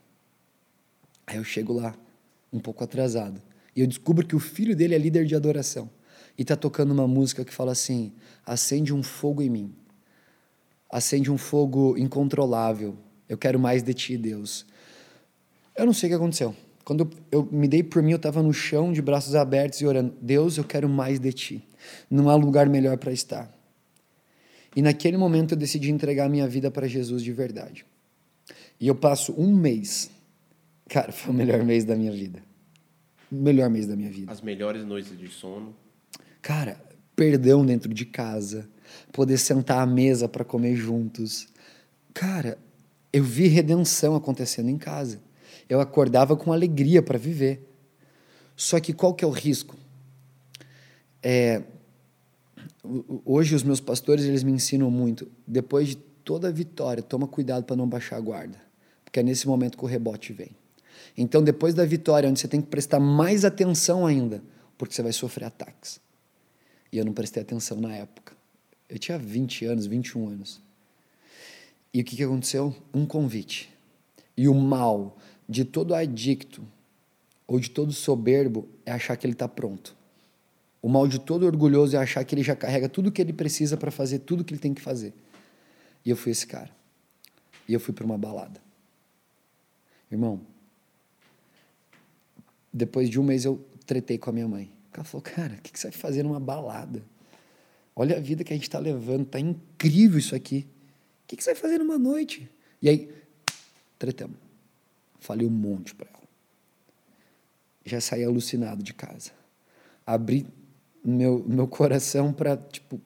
Aí eu chego lá, um pouco atrasado, e eu descubro que o filho dele é líder de adoração, e está tocando uma música que fala assim: acende um fogo em mim, acende um fogo incontrolável, eu quero mais de ti, Deus. Eu não sei o que aconteceu. Quando eu, eu me dei por mim, eu estava no chão, de braços abertos e orando: Deus, eu quero mais de ti. Não há lugar melhor para estar. E naquele momento eu decidi entregar minha vida para Jesus de verdade. E eu passo um mês. Cara, foi o melhor mês da minha vida. O melhor mês da minha vida. As melhores noites de sono. Cara, perdão dentro de casa, poder sentar à mesa para comer juntos. Cara, eu vi redenção acontecendo em casa. Eu acordava com alegria para viver. Só que qual que é o risco? É, hoje os meus pastores eles me ensinam muito. Depois de toda vitória, toma cuidado para não baixar a guarda, porque é nesse momento que o rebote vem. Então, depois da vitória, onde você tem que prestar mais atenção ainda, porque você vai sofrer ataques. E eu não prestei atenção na época. Eu tinha 20 anos, 21 anos. E o que, que aconteceu? Um convite. E o mal de todo adicto ou de todo soberbo é achar que ele está pronto. O mal de todo orgulhoso é achar que ele já carrega tudo o que ele precisa para fazer tudo o que ele tem que fazer. E eu fui esse cara. E eu fui para uma balada. Irmão, depois de um mês eu tretei com a minha mãe. Ela falou, cara, o que, você vai fazer numa balada? Olha a vida que a gente está levando, tá incrível isso aqui. O que, você vai fazer numa noite? E aí, tretamos. Falei um monte para ela. Já saí alucinado de casa. Abri meu, meu coração para, tipo,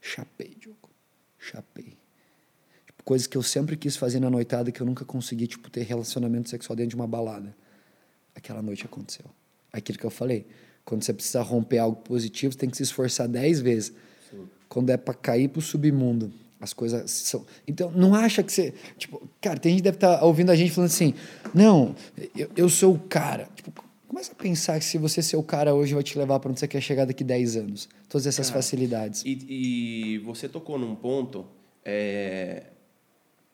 chapei, Diogo. Chapei. Tipo, coisas que eu sempre quis fazer na noitada que eu nunca consegui, tipo, ter relacionamento sexual dentro de uma balada. Aquela noite aconteceu. Aquilo que eu falei. Quando você precisa romper algo positivo, você tem que se esforçar dez vezes. Sim. Quando é para cair pro submundo, as coisas são. Então, não acha que você. Tipo, cara, tem gente que deve estar tá ouvindo a gente falando assim: não, eu, eu sou o cara. Tipo, começa a pensar que se você ser o cara hoje vai te levar para onde você quer chegar daqui 10 anos. Todas essas cara, facilidades. E, e, você tocou num ponto é,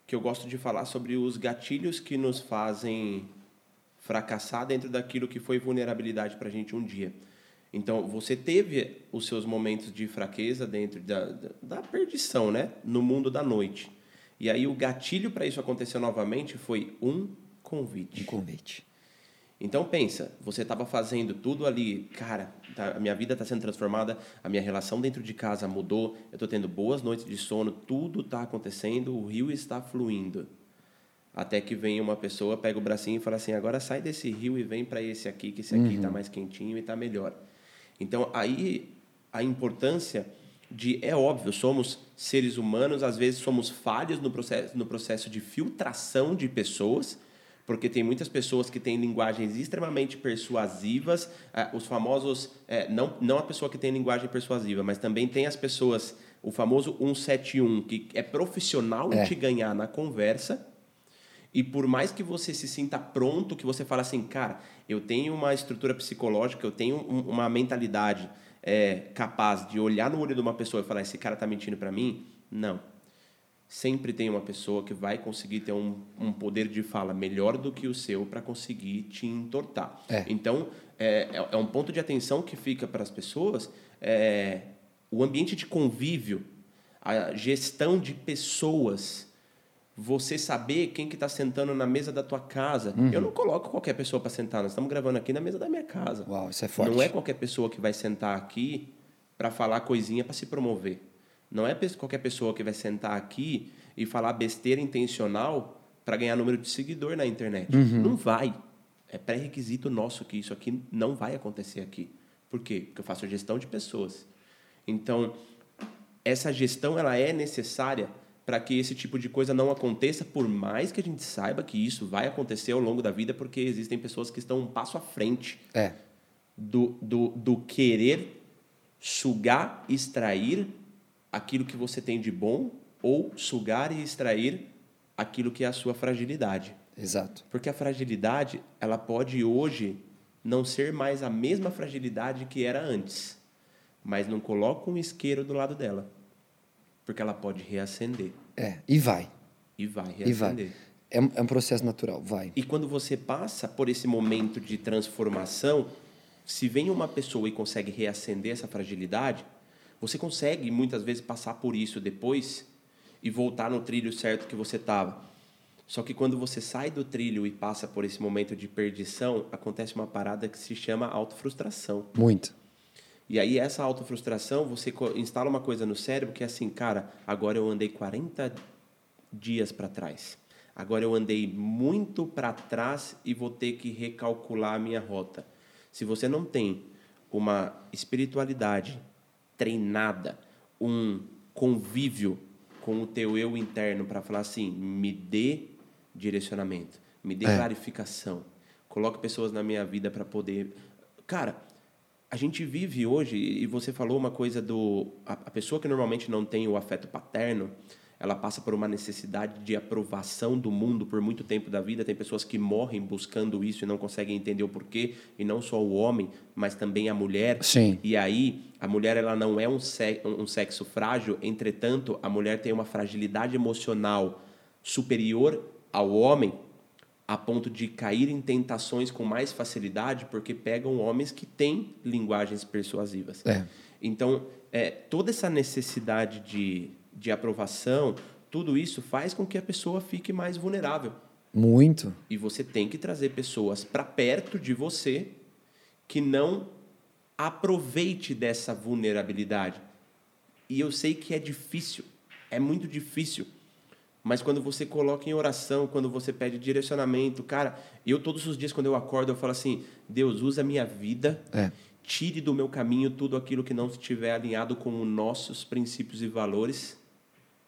que eu gosto de falar sobre os gatilhos que nos fazem fracassar dentro daquilo que foi vulnerabilidade para a gente um dia. Então, você teve os seus momentos de fraqueza dentro da, da, da perdição, né? No mundo da noite. E aí, o gatilho para isso acontecer novamente foi um convite. Um convite. Então, pensa, você estava fazendo tudo ali, cara, tá, a minha vida está sendo transformada, a minha relação dentro de casa mudou, eu estou tendo boas noites de sono, tudo está acontecendo, o rio está fluindo. Até que vem uma pessoa, pega o bracinho e fala assim: agora sai desse rio e vem para esse aqui, que esse aqui está uhum. mais quentinho e está melhor. Então, aí a importância de. É óbvio, somos seres humanos, às vezes somos falhos no processo, no processo de filtração de pessoas, porque tem muitas pessoas que têm linguagens extremamente persuasivas, eh, os famosos. Eh, não, não a pessoa que tem linguagem persuasiva, mas também tem as pessoas. O famoso 171, que é profissional é. em te ganhar na conversa e por mais que você se sinta pronto, que você fala assim, cara, eu tenho uma estrutura psicológica, eu tenho um, uma mentalidade é, capaz de olhar no olho de uma pessoa e falar, esse cara está mentindo para mim? Não. Sempre tem uma pessoa que vai conseguir ter um, um poder de fala melhor do que o seu para conseguir te entortar. É. Então, é, é, é um ponto de atenção que fica para as pessoas. É, o ambiente de convívio, a gestão de pessoas você saber quem que está sentando na mesa da tua casa. Uhum. Eu não coloco qualquer pessoa para sentar. Nós estamos gravando aqui na mesa da minha casa. Uau, isso é forte. Não é qualquer pessoa que vai sentar aqui para falar coisinha para se promover. Não é qualquer pessoa que vai sentar aqui e falar besteira intencional para ganhar número de seguidor na internet. Uhum. Não vai. É pré-requisito nosso que isso aqui não vai acontecer aqui. Por quê? Porque eu faço gestão de pessoas. Então, essa gestão ela é necessária para que esse tipo de coisa não aconteça, por mais que a gente saiba que isso vai acontecer ao longo da vida, porque existem pessoas que estão um passo à frente é. do, do, do querer sugar, extrair aquilo que você tem de bom ou sugar e extrair aquilo que é a sua fragilidade. Exato. Porque a fragilidade, ela pode hoje não ser mais a mesma fragilidade que era antes, mas não coloca um isqueiro do lado dela porque ela pode reacender. É, e vai. E vai reacender. E vai. É, é um processo natural, vai. E quando você passa por esse momento de transformação, se vem uma pessoa e consegue reacender essa fragilidade, você consegue muitas vezes passar por isso depois e voltar no trilho certo que você estava. Só que quando você sai do trilho e passa por esse momento de perdição, acontece uma parada que se chama autofrustração. Muito. E aí essa autofrustração, você instala uma coisa no cérebro que é assim, cara, agora eu andei 40 dias para trás. Agora eu andei muito para trás e vou ter que recalcular a minha rota. Se você não tem uma espiritualidade treinada, um convívio com o teu eu interno para falar assim, me dê direcionamento, me dê É. clarificação, coloque pessoas na minha vida para poder, cara, a gente vive hoje e você falou uma coisa do a, a pessoa que normalmente não tem o afeto paterno, ela passa por uma necessidade de aprovação do mundo por muito tempo da vida. Tem pessoas que morrem buscando isso e não conseguem entender o porquê, e não só o homem, mas também a mulher. Sim. E aí, a mulher ela não é um, se- um sexo frágil, entretanto, a mulher tem uma fragilidade emocional superior ao homem, a ponto de cair em tentações com mais facilidade, porque pegam homens que têm linguagens persuasivas. É. Então, é, toda essa necessidade de, de aprovação, tudo isso faz com que a pessoa fique mais vulnerável. Muito. E você tem que trazer pessoas para perto de você que não aproveite dessa vulnerabilidade. E eu sei que é difícil, é muito difícil. Mas quando você coloca em oração, quando você pede direcionamento, cara, eu todos os dias quando eu acordo, eu falo assim: Deus, usa a minha vida, É. tire do meu caminho tudo aquilo que não estiver alinhado com os nossos princípios e valores,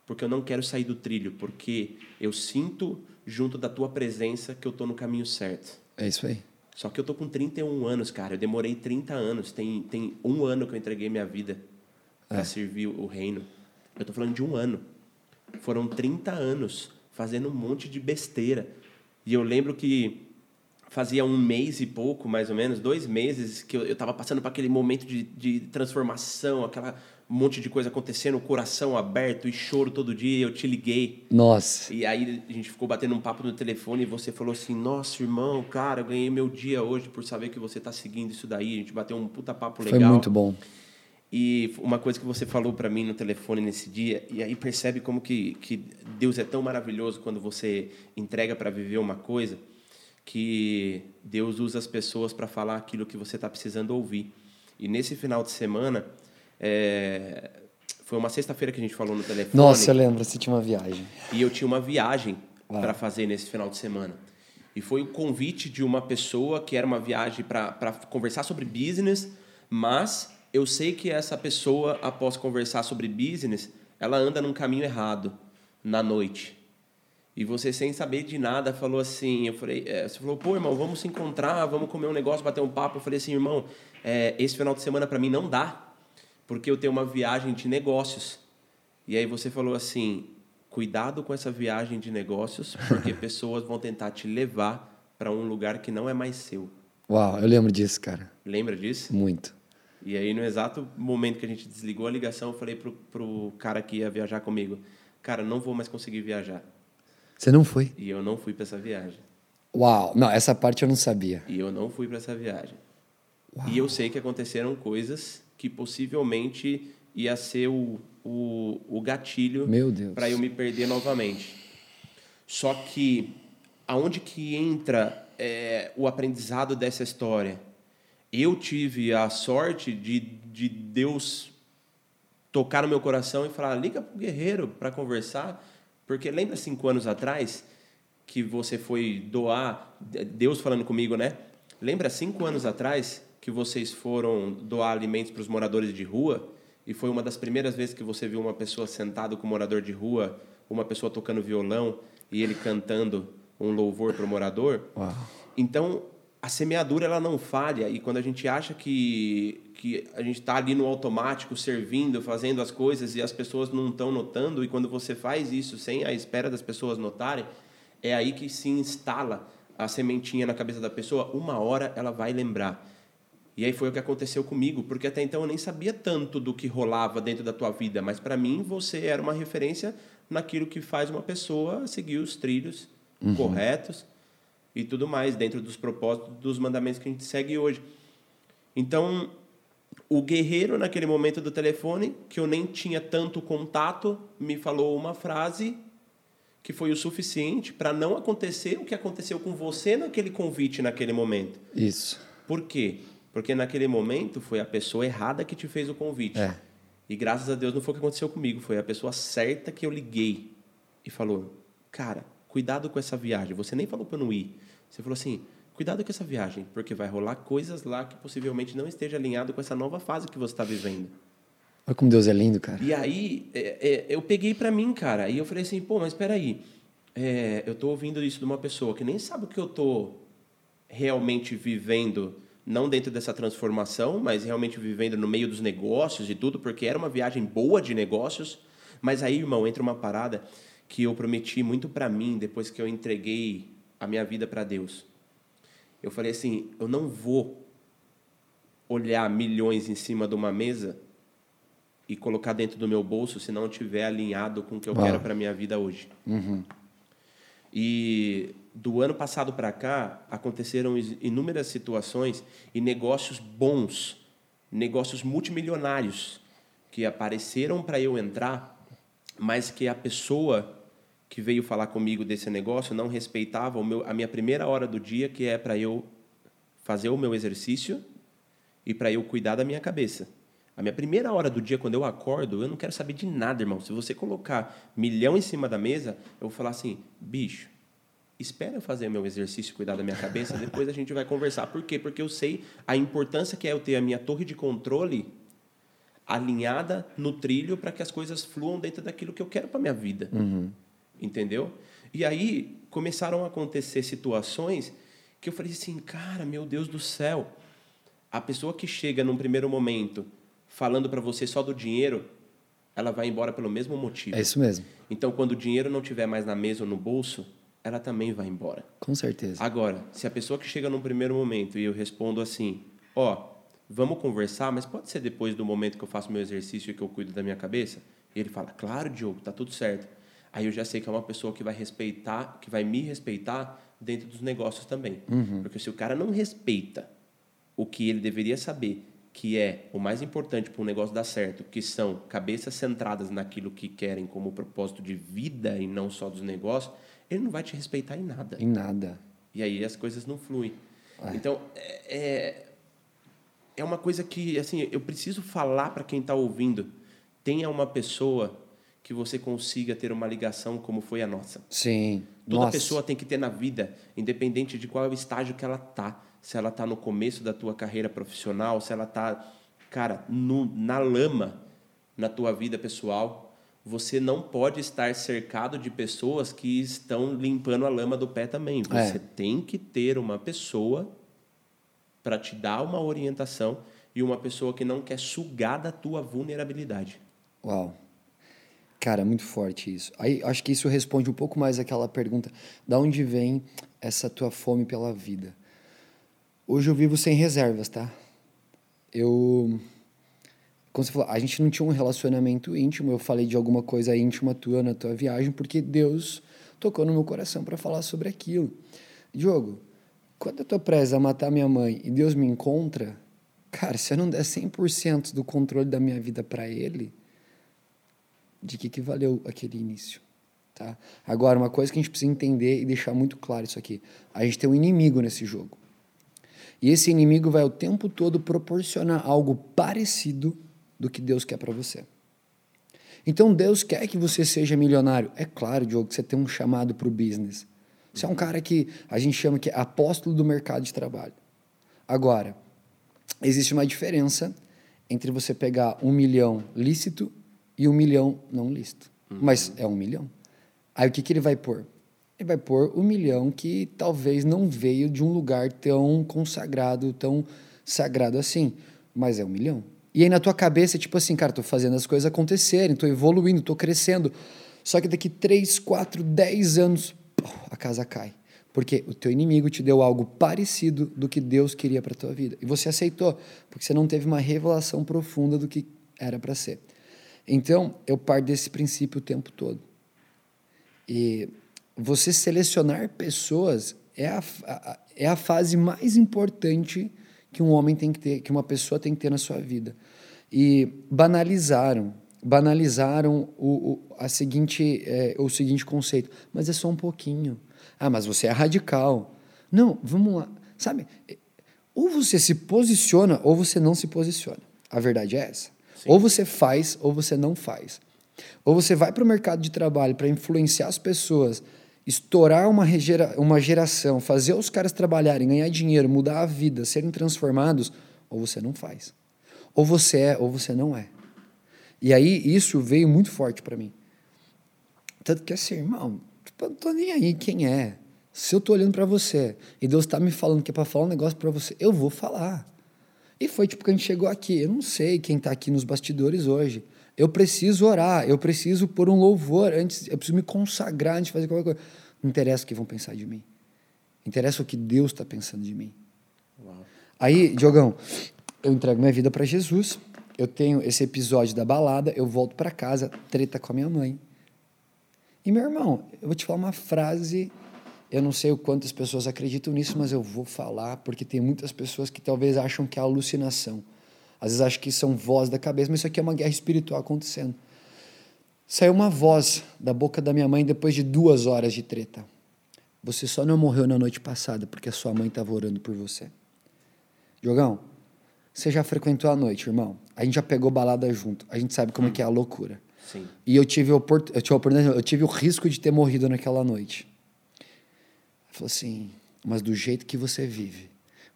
porque eu não quero sair do trilho, porque eu sinto junto da tua presença que eu tô no caminho certo. É isso aí. Só que eu tô com 31 anos, cara. Eu demorei 30 anos. Tem, tem um ano que eu entreguei minha vida para servir o reino. Eu tô falando de um ano. Foram 30 anos fazendo um monte de besteira. E eu lembro que fazia um mês e pouco, mais ou menos, dois meses, que eu, eu tava passando por aquele momento de, de transformação, aquela monte de coisa acontecendo, o coração aberto e choro todo dia. Eu te liguei. Nossa. E aí a gente ficou batendo um papo no telefone e você falou assim: Nossa, irmão, cara, eu ganhei meu dia hoje por saber que você tá seguindo isso daí. A gente bateu um puta papo legal. Foi muito bom. E uma coisa que você falou para mim no telefone nesse dia, e aí percebe como que, que Deus é tão maravilhoso quando você entrega para viver uma coisa, que Deus usa as pessoas para falar aquilo que você está precisando ouvir. E nesse final de semana, é, foi uma sexta-feira que a gente falou no telefone. Nossa, eu lembro, você tinha uma viagem. E eu tinha uma viagem para fazer nesse final de semana. E foi o convite de uma pessoa que era uma viagem para conversar sobre business, mas eu sei que essa pessoa, após conversar sobre business, ela anda num caminho errado na noite. E você, sem saber de nada, falou assim: eu falei, é, você falou, pô, irmão, vamos se encontrar, vamos comer um negócio, bater um papo. Eu falei assim, irmão, é, esse final de semana para mim não dá, porque eu tenho uma viagem de negócios. E aí você falou assim: cuidado com essa viagem de negócios, porque [LAUGHS] pessoas vão tentar te levar para um lugar que não é mais seu. Uau, eu lembro disso, cara. Lembra disso? Muito. E aí, no exato momento que a gente desligou a ligação, eu falei pro, pro cara que ia viajar comigo: Cara, não vou mais conseguir viajar. Você não foi? E eu não fui para essa viagem. Uau. Não, essa parte eu não sabia. E eu não fui para essa viagem. E eu sei que aconteceram coisas que possivelmente ia ser o, o, o gatilho para eu me perder novamente. Só que aonde que entra é, o aprendizado dessa história? Eu tive a sorte de, de Deus tocar no meu coração e falar: liga pro guerreiro para conversar, porque lembra cinco anos atrás que você foi doar Deus falando comigo, né? Lembra cinco anos atrás que vocês foram doar alimentos para os moradores de rua e foi uma das primeiras vezes que você viu uma pessoa sentada com um morador de rua, uma pessoa tocando violão e ele cantando um louvor para o morador? Uau. Então, a semeadura ela não falha e quando a gente acha que, que a gente está ali no automático, servindo, fazendo as coisas e as pessoas não estão notando, e quando você faz isso sem a espera das pessoas notarem, é aí que se instala a sementinha na cabeça da pessoa, uma hora ela vai lembrar. E aí foi o que aconteceu comigo, porque até então eu nem sabia tanto do que rolava dentro da tua vida, mas para mim você era uma referência naquilo que faz uma pessoa seguir os trilhos corretos e tudo mais, dentro dos propósitos dos mandamentos que a gente segue hoje. Então, o guerreiro, naquele momento do telefone, que eu nem tinha tanto contato, me falou uma frase que foi o suficiente para não acontecer o que aconteceu com você naquele convite naquele momento. Isso. Por quê? Porque naquele momento foi a pessoa errada que te fez o convite. É. E graças a Deus não foi o que aconteceu comigo, foi a pessoa certa que eu liguei e falou: "Cara, cuidado com essa viagem". Você nem falou para não ir. Você falou assim: "Cuidado com essa viagem, porque vai rolar coisas lá que possivelmente não esteja alinhado com essa nova fase que você está vivendo". Olha como Deus é lindo, cara. E aí, é, é, eu peguei para mim, cara, e eu falei assim, pô, mas espera aí, é, eu tô ouvindo isso de uma pessoa que nem sabe o que eu tô realmente vivendo, não dentro dessa transformação, mas realmente vivendo no meio dos negócios e tudo, porque era uma viagem boa de negócios, mas aí, irmão, entra uma parada que eu prometi muito para mim depois que eu entreguei a minha vida para Deus. Eu falei assim, eu não vou olhar milhões em cima de uma mesa e colocar dentro do meu bolso se não estiver alinhado com o que eu Uau. quero para minha vida hoje. E do ano passado para cá aconteceram inúmeras situações e negócios bons, negócios multimilionários que apareceram para eu entrar, mas que a pessoa que veio falar comigo desse negócio não respeitava meu, a minha primeira hora do dia, que é para eu fazer o meu exercício e para eu cuidar da minha cabeça. A minha primeira hora do dia, quando eu acordo, eu não quero saber de nada, irmão. Se você colocar milhão em cima da mesa, eu vou falar assim, bicho, espera eu fazer meu exercício cuidar da minha cabeça, depois a gente vai conversar. Por quê? Porque eu sei a importância que é eu ter a minha torre de controle alinhada no trilho para que as coisas fluam dentro daquilo que eu quero para minha vida. Entendeu? E aí começaram a acontecer situações que eu falei assim, cara, meu Deus do céu. A pessoa que chega num primeiro momento falando para você só do dinheiro, ela vai embora pelo mesmo motivo. É isso mesmo. Então, quando o dinheiro não tiver mais na mesa ou no bolso, ela também vai embora. Com certeza. Agora, se a pessoa que chega num primeiro momento e eu respondo assim, ó, vamos conversar, mas pode ser depois do momento que eu faço meu exercício e que eu cuido da minha cabeça? E ele fala, claro, Diogo, tá tudo certo. Aí eu já sei que é uma pessoa que vai respeitar, que vai me respeitar dentro dos negócios também. Porque se o cara não respeita o que ele deveria saber, que é o mais importante para um negócio dar certo, que são cabeças centradas naquilo que querem como propósito de vida e não só dos negócios, ele não vai te respeitar em nada. Em nada. E aí as coisas não fluem. Então, é, é, é uma coisa que, assim, eu preciso falar para quem está ouvindo. Tenha uma pessoa que você consiga ter uma ligação como foi a nossa. Sim. Toda Nossa. pessoa tem que ter na vida, independente de qual é o estágio que ela tá. Se ela tá no começo da tua carreira profissional, se ela tá, cara, no, na lama na tua vida pessoal, você não pode estar cercado de pessoas que estão limpando a lama do pé também. É. Você tem que ter uma pessoa para te dar uma orientação e uma pessoa que não quer sugar da tua vulnerabilidade. Uau. Cara, muito forte isso. Aí acho que isso responde um pouco mais aquela pergunta: da onde vem essa tua fome pela vida? Hoje eu vivo sem reservas, tá? Eu. Como você falou, a gente não tinha um relacionamento íntimo. Eu falei de alguma coisa íntima tua na tua viagem, porque Deus tocou no meu coração para falar sobre aquilo. Diogo, quando eu tô prestes a matar minha mãe e Deus me encontra, cara, se eu não der 100% do controle da minha vida para Ele, de que, que valeu aquele início. Tá? Agora, uma coisa que a gente precisa entender e deixar muito claro isso aqui: a gente tem um inimigo nesse jogo. E esse inimigo vai o tempo todo proporcionar algo parecido do que Deus quer para você. Então, Deus quer que você seja milionário. É claro, Diogo, que você tem um chamado para o business. Você é um cara que a gente chama que é apóstolo do mercado de trabalho. Agora, existe uma diferença entre você pegar um milhão lícito e um milhão não lícito. Mas é um milhão. Aí o que, que ele vai pôr? Ele vai pôr um milhão que talvez não veio de um lugar tão consagrado, tão sagrado assim. Mas é um milhão. E aí na tua cabeça, tipo assim, cara, tô fazendo as coisas acontecerem, tô evoluindo, tô crescendo. Só que daqui 3, 4, 10 anos, a casa cai. Porque o teu inimigo te deu algo parecido do que Deus queria para tua vida. E você aceitou, porque você não teve uma revelação profunda do que era para ser. Então, eu parto desse princípio o tempo todo. E você selecionar pessoas é a, a- é a fase mais importante que um homem tem que ter, que uma pessoa tem que ter na sua vida. E banalizaram banalizaram o, o, a seguinte, é, o seguinte conceito. Mas é só um pouquinho. Ah, mas você é radical. Não, vamos lá. Sabe? Ou você se posiciona ou você não se posiciona. A verdade é essa. Sim. Ou você faz ou você não faz. Ou você vai para o mercado de trabalho para influenciar as pessoas, estourar uma, regera, uma geração, fazer os caras trabalharem, ganhar dinheiro, mudar a vida, serem transformados, ou você não faz. Ou você é ou você não é. E aí isso veio muito forte para mim. Tanto que assim, irmão, eu não tô nem aí quem é. Se eu tô olhando para você e Deus tá me falando que é para falar um negócio para você, eu vou falar. E foi tipo que a gente chegou aqui. Eu não sei quem tá aqui nos bastidores hoje. Eu preciso orar, eu preciso pôr um louvor antes, eu preciso me consagrar antes de fazer qualquer coisa. Não interessa o que vão pensar de mim. Interessa o que Deus está pensando de mim. Uau. Aí, Diogão, eu entrego minha vida para Jesus eu tenho esse episódio da balada, eu volto para casa, treta com a minha mãe. E meu irmão, eu vou te falar uma frase, eu não sei o quantas pessoas acreditam nisso, mas eu vou falar porque tem muitas pessoas que talvez acham que é alucinação. Às vezes acham que são voz da cabeça, mas isso aqui é uma guerra espiritual acontecendo. Saiu uma voz da boca da minha mãe depois de duas horas de treta. Você só não morreu na noite passada porque a sua mãe estava orando por você. Jogão, você já frequentou a noite, irmão. A gente já pegou balada junto. A gente sabe como hum. é que é a loucura. Sim. E eu tive, oport... eu, tive eu tive o risco de ter morrido naquela noite. Falou assim, mas do jeito que você vive,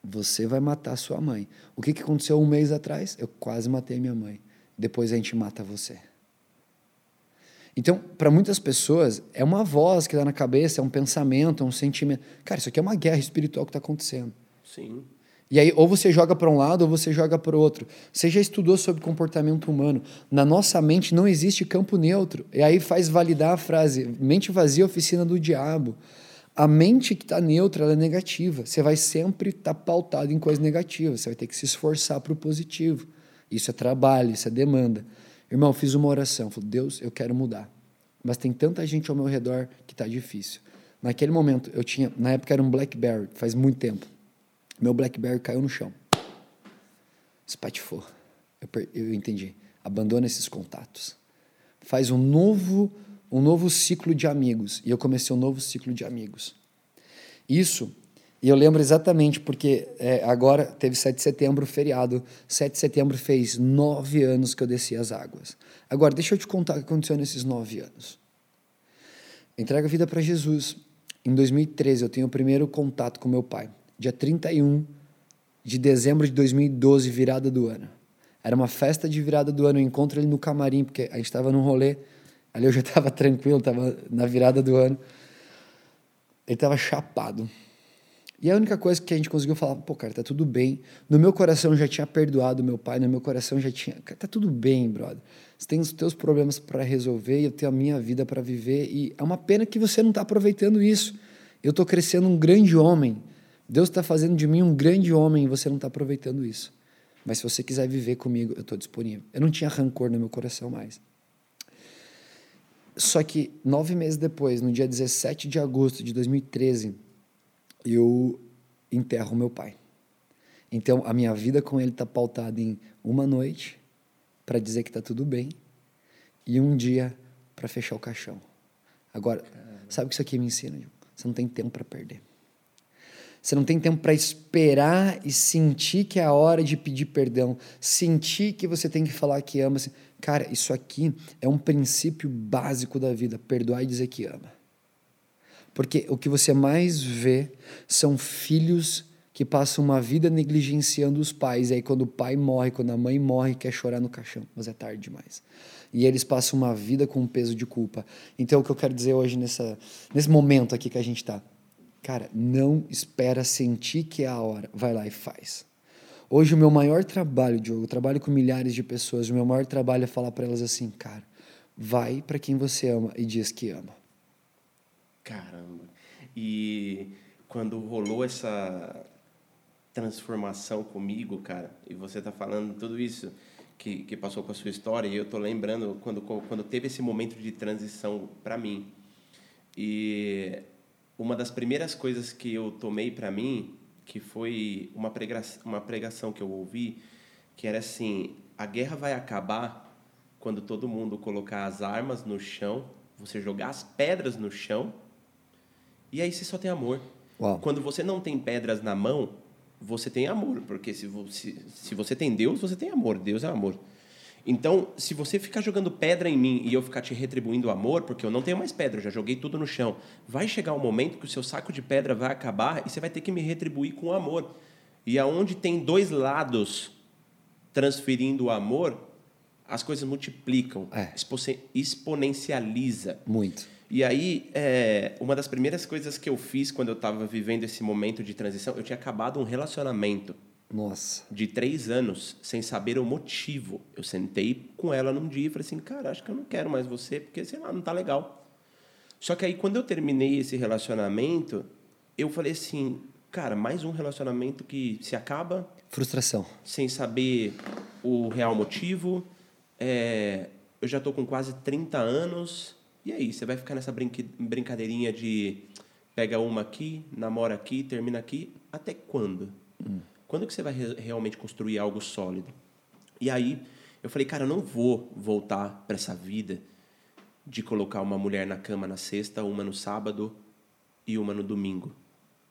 você vai matar sua mãe. O que, que aconteceu um mês atrás? Eu quase matei minha mãe. Depois a gente mata você. Então, para muitas pessoas, é uma voz que dá na cabeça, é um pensamento, é um sentimento. Cara, isso aqui é uma guerra espiritual que está acontecendo. Sim. E aí, ou você joga para um lado ou você joga para o outro. Você já estudou sobre comportamento humano. Na nossa mente não existe campo neutro. E aí faz validar a frase: mente vazia, oficina do diabo. A mente que está neutra é negativa. Você vai sempre estar tá pautado em coisas negativas. Você vai ter que se esforçar para o positivo. Isso é trabalho, isso é demanda. Irmão, fiz uma oração. Falei, Deus, eu quero mudar. Mas tem tanta gente ao meu redor que está difícil. Naquele momento, eu tinha. Na época era um Blackberry, faz muito tempo. Meu Blackberry caiu no chão. Espatifou. Eu, eu entendi. Abandona esses contatos. Faz um novo, um novo ciclo de amigos. E eu comecei um novo ciclo de amigos. Isso, e eu lembro exatamente porque é, agora teve 7 de setembro, feriado. 7 de setembro fez nove anos que eu desci as águas. Agora, deixa eu te contar o que aconteceu nesses nove anos. Entrega a vida para Jesus. Em 2013, eu tenho o primeiro contato com meu pai dia 31 de dezembro de 2012, virada do ano. Era uma festa de virada do ano, eu encontro ele no camarim, porque a gente estava num rolê, ali eu já estava [LAUGHS] tranquilo, estava na virada do ano. Ele estava chapado. E a única coisa que a gente conseguiu falar, pô, cara, tá tudo bem. No meu coração já tinha perdoado meu pai, no meu coração já tinha, cara, tá tudo bem, brother. Você tem os teus problemas para resolver e eu tenho a minha vida para viver e é uma pena que você não está aproveitando isso. Eu estou crescendo um grande homem Deus está fazendo de mim um grande homem e você não está aproveitando isso. Mas se você quiser viver comigo, eu estou disponível. Eu não tinha rancor no meu coração mais. Só que nove meses depois, no dia 17 de agosto de 2013, eu enterro meu pai. Então a minha vida com ele está pautada em uma noite para dizer que está tudo bem e um dia para fechar o caixão. Agora, sabe o que isso aqui me ensina? Você não tem tempo para perder. Você não tem tempo para esperar e sentir que é a hora de pedir perdão, sentir que você tem que falar que ama. Cara, isso aqui é um princípio básico da vida: perdoar e dizer que ama. Porque o que você mais vê são filhos que passam uma vida negligenciando os pais. E aí, quando o pai morre, quando a mãe morre, quer chorar no caixão, mas é tarde demais. E eles passam uma vida com um peso de culpa. Então, o que eu quero dizer hoje, nessa, nesse momento aqui que a gente está, Cara, não espera sentir que é a hora. Vai lá e faz. Hoje o meu maior trabalho, Diogo, eu trabalho com milhares de pessoas, o meu maior trabalho é falar para elas assim, cara, vai para quem você ama e diz que ama. Caramba. E quando rolou essa transformação comigo, cara, e você tá falando tudo isso que, que passou com a sua história, e eu tô lembrando quando, quando teve esse momento de transição para mim. E uma das primeiras coisas que eu tomei para mim, que foi uma pregação, uma pregação que eu ouvi, que era assim: a guerra vai acabar quando todo mundo colocar as armas no chão, você jogar as pedras no chão, e aí você só tem amor. Uau. Quando você não tem pedras na mão, você tem amor, porque se você, se você tem Deus, você tem amor. Deus é amor. Então, se você ficar jogando pedra em mim e eu ficar te retribuindo amor, porque eu não tenho mais pedra, eu já joguei tudo no chão, vai chegar um momento que o seu saco de pedra vai acabar e você vai ter que me retribuir com amor. E aonde tem dois lados transferindo o amor, as coisas multiplicam, É. expo- exponencializa. Muito. E aí, é, uma das primeiras coisas que eu fiz quando eu estava vivendo esse momento de transição, eu tinha acabado um relacionamento Nossa. de três anos sem saber o motivo. Eu sentei com ela num dia e falei assim, cara, acho que eu não quero mais você, porque, sei lá, não tá legal. Só que aí, quando eu terminei esse relacionamento, eu falei assim, cara, mais um relacionamento que se acaba Frustração. sem saber o real motivo. É, eu já tô com quase 30 anos. E aí, você vai ficar nessa brincadeirinha de pega uma aqui, namora aqui, termina aqui. Até quando? Quando que você vai re- realmente construir algo sólido? E aí, eu falei, cara, eu não vou voltar para essa vida de colocar uma mulher na cama na sexta, uma no sábado e uma no domingo.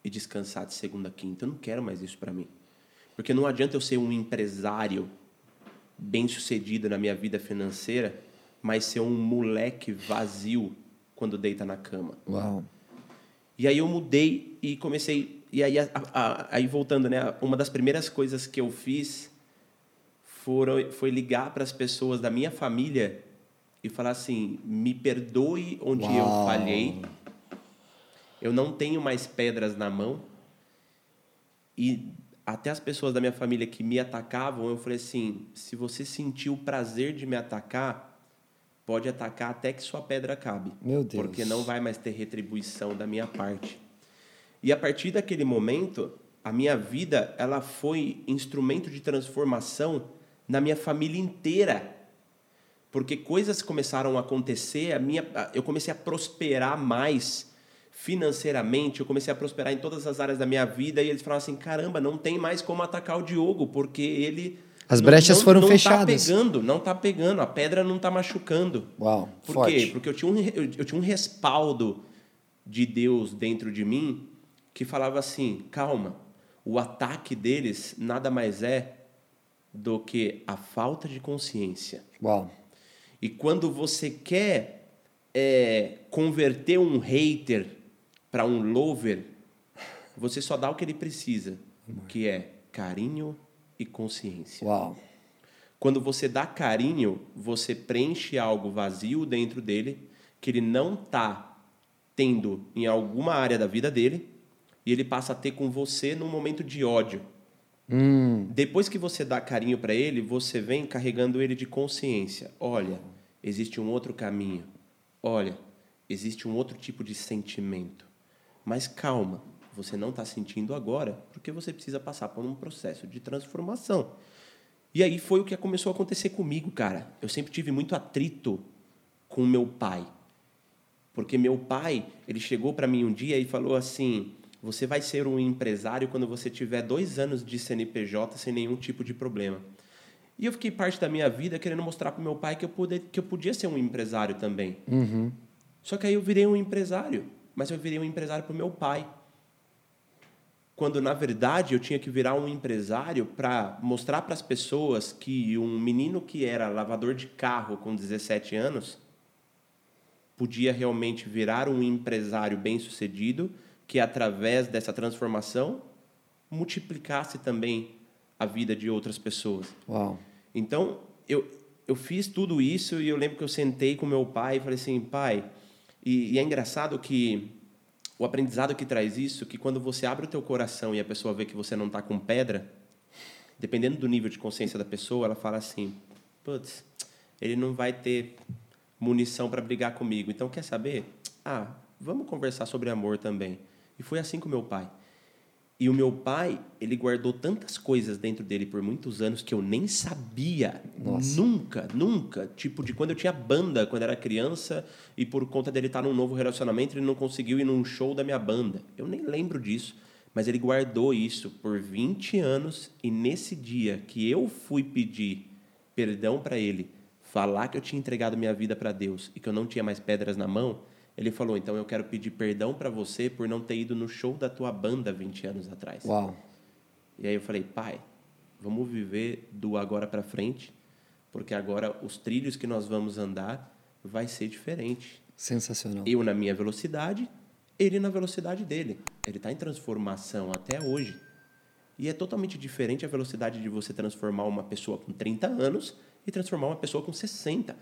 E descansar de segunda a quinta. Eu não quero mais isso para mim. Porque não adianta eu ser um empresário bem sucedido na minha vida financeira, mas ser um moleque vazio quando deita na cama. Uau. E aí eu mudei e comecei. E aí, a- a- aí voltando, né? Uma das primeiras coisas que eu fiz foram, foi ligar para as pessoas da minha família e falar assim: me perdoe onde eu Uau. falhei. Eu não tenho mais pedras na mão. E até as pessoas da minha família que me atacavam, eu falei assim: se você sentiu o prazer de me atacar, pode atacar até que sua pedra cabe. Meu Deus. Porque não vai mais ter retribuição da minha parte. E a partir daquele momento, a minha vida ela foi instrumento de transformação na minha família inteira. Porque coisas começaram a acontecer, a minha, eu comecei a prosperar mais financeiramente, eu comecei a prosperar em todas as áreas da minha vida e eles falaram assim: "Caramba, não tem mais como atacar o Diogo, porque ele As não- brechas não- foram não fechadas. tá pegando, não tá pegando, a pedra não tá machucando. Uau. Por Forte. quê? Porque eu tinha, um, eu, eu tinha um respaldo de Deus dentro de mim que falava assim: calma, o ataque deles nada mais é do que a falta de consciência. Uau. E quando você quer é, converter um hater para um lover, você só dá o que ele precisa, que é carinho e consciência. Uau. Quando você dá carinho, você preenche algo vazio dentro dele que ele não está tendo em alguma área da vida dele e ele passa a ter com você num momento de ódio. Hum. Depois que você dá carinho para ele, você vem carregando ele de consciência. Olha, existe um outro caminho. Olha, existe um outro tipo de sentimento. Mas calma, você não está sentindo agora, porque você precisa passar por um processo de transformação. E aí foi o que começou a acontecer comigo, cara. Eu sempre tive muito atrito com meu pai. Porque meu pai, ele chegou para mim um dia e falou assim: você vai ser um empresário quando você tiver dois anos de CNPJ sem nenhum tipo de problema. E eu fiquei parte da minha vida querendo mostrar para meu pai que eu, pude, que eu podia ser um empresário também. Só que aí eu virei um empresário, mas eu virei um empresário para o meu pai. Quando na verdade eu tinha que virar um empresário para mostrar para as pessoas que um menino que era lavador de carro com 17 anos podia realmente virar um empresário bem-sucedido que através dessa transformação multiplicasse também a vida de outras pessoas. Uau. Então, eu, eu fiz tudo isso e eu lembro que eu sentei com meu pai e falei assim, pai, e, e é engraçado que o aprendizado que traz isso, que quando você abre o teu coração e a pessoa vê que você não está com pedra, dependendo do nível de consciência da pessoa, ela fala assim, putz, ele não vai ter munição para brigar comigo. Então, quer saber? Ah, vamos conversar sobre amor também. E foi assim com meu pai. E o meu pai, ele guardou tantas coisas dentro dele por muitos anos que eu nem sabia. Nossa. Nunca, nunca. Tipo, de quando eu tinha banda, quando era criança, e por conta dele estar num novo relacionamento, ele não conseguiu ir num show da minha banda. Eu nem lembro disso. Mas ele guardou isso por 20 anos, e nesse dia que eu fui pedir perdão para ele, falar que eu tinha entregado minha vida para Deus e que eu não tinha mais pedras na mão, ele falou: então eu quero pedir perdão para você por não ter ido no show da tua banda 20 anos atrás. Uau. E aí eu falei: pai, vamos viver do agora para frente, porque agora os trilhos que nós vamos andar vai ser diferente. Sensacional. Eu na minha velocidade, ele na velocidade dele. Ele está em transformação até hoje. E é totalmente diferente a velocidade de você transformar uma pessoa com 30 anos e transformar uma pessoa com 60.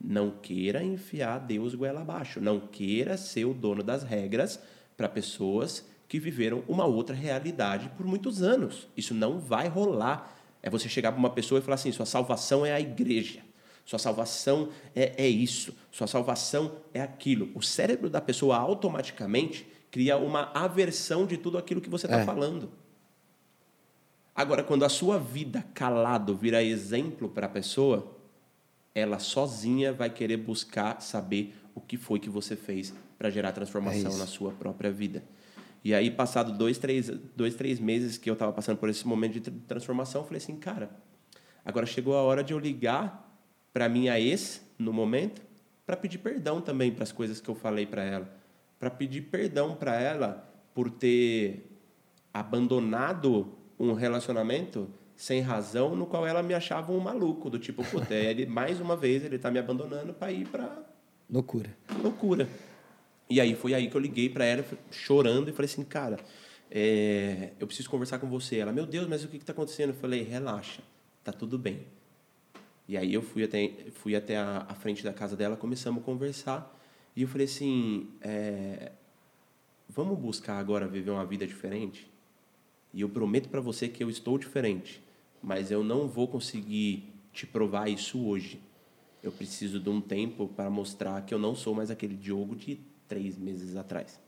Não queira enfiar Deus goela abaixo. Não queira ser o dono das regras para pessoas que viveram uma outra realidade por muitos anos. Isso não vai rolar. É você chegar para uma pessoa e falar assim: sua salvação é a igreja. Sua salvação é, é isso. Sua salvação é aquilo. O cérebro da pessoa automaticamente cria uma aversão de tudo aquilo que você está É. falando. Agora, quando a sua vida calado vira exemplo para a pessoa, ela sozinha vai querer buscar saber o que foi que você fez para gerar É transformação isso. na sua própria vida. E aí, passado dois, três, dois, três meses que eu estava passando por esse momento de tr- transformação, eu falei assim, cara, agora chegou a hora de eu ligar para minha ex, no momento, para pedir perdão também para as coisas que eu falei para ela. Para pedir perdão para ela por ter abandonado um relacionamento sem razão, no qual ela me achava um maluco, do tipo, puta, ele, mais uma vez ele tá me abandonando para ir para Loucura. loucura. E aí foi aí que eu liguei para ela, chorando, e falei assim, cara, é, eu preciso conversar com você. Ela, meu Deus, mas o que está acontecendo? Eu falei, relaxa, tá tudo bem. E aí eu fui até, fui até a, a frente da casa dela, começamos a conversar, e eu falei assim, é, vamos buscar agora viver uma vida diferente? E eu prometo para você que eu estou diferente, mas eu não vou conseguir te provar isso hoje. Eu preciso de um tempo para mostrar que eu não sou mais aquele Diogo de três meses atrás.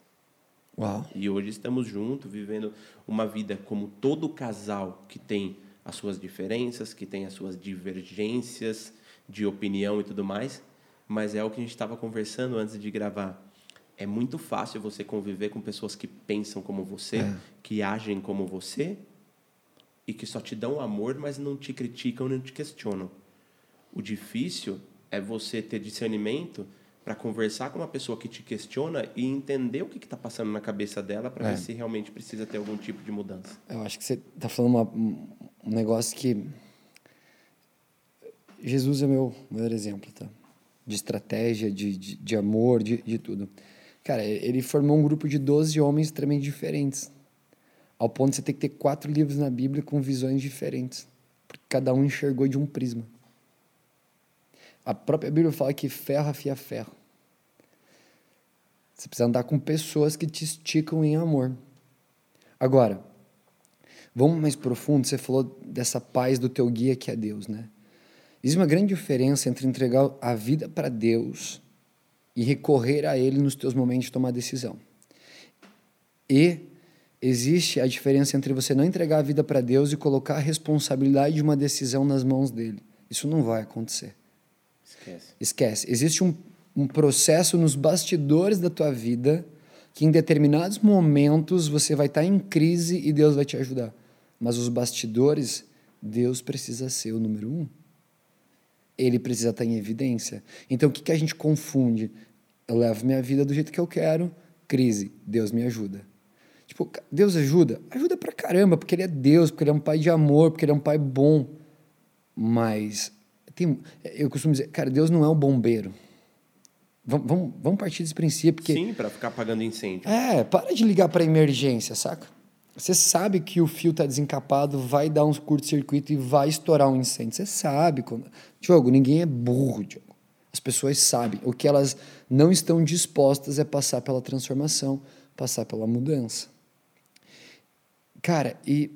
Uau. E hoje estamos juntos, vivendo uma vida como todo casal que tem as suas diferenças, que tem as suas divergências de opinião e tudo mais. Mas é o que a gente estava conversando antes de gravar. É muito fácil você conviver com pessoas que pensam como você, É. que agem como você e que só te dão amor, mas não te criticam nem te questionam. O difícil é você ter discernimento para conversar com uma pessoa que te questiona e entender o que está passando na cabeça dela para É. ver se realmente precisa ter algum tipo de mudança. Eu acho que você tá falando uma- um um negócio que. Jesus é meu maior exemplo, tá? De estratégia, de, de, de amor, de, de tudo. Cara, ele formou um grupo de 12 homens extremamente diferentes. Ao ponto de você ter que ter quatro livros na Bíblia com visões diferentes. Porque cada um enxergou de um prisma. A própria Bíblia fala que ferro afia ferro. Você precisa andar com pessoas que te esticam em amor. Agora, vamos mais profundo. Você falou dessa paz do teu guia que é Deus, né? Existe uma grande diferença entre entregar a vida para Deus e recorrer a Ele nos teus momentos de tomar decisão. E existe a diferença entre você não entregar a vida para Deus e colocar a responsabilidade de uma decisão nas mãos dele. Isso não vai acontecer. Esquece. Esquece. Existe um, um processo nos bastidores da tua vida que em determinados momentos você vai estar em crise e Deus vai te ajudar. Mas os bastidores, Deus precisa ser o número um. Ele precisa estar em evidência. Então o que, que a gente confunde? Eu levo minha vida do jeito que eu quero, crise, Deus me ajuda. Tipo, Deus ajuda? Ajuda pra caramba, porque Ele é Deus, porque Ele é um pai de amor, porque Ele é um pai bom. Mas tem, eu costumo dizer, cara, Deus não é um bombeiro. Vamos, vamos, vamos partir desse princípio, porque Sim, para ficar apagando incêndio. é, para de ligar para emergência, saca? Você sabe que o fio tá desencapado, vai dar uns curto-circuito e vai estourar um incêndio. Você sabe. Quando... Diogo, ninguém é burro, Diogo. As pessoas sabem. O que elas não estão dispostas é passar pela transformação, passar pela mudança. Cara, e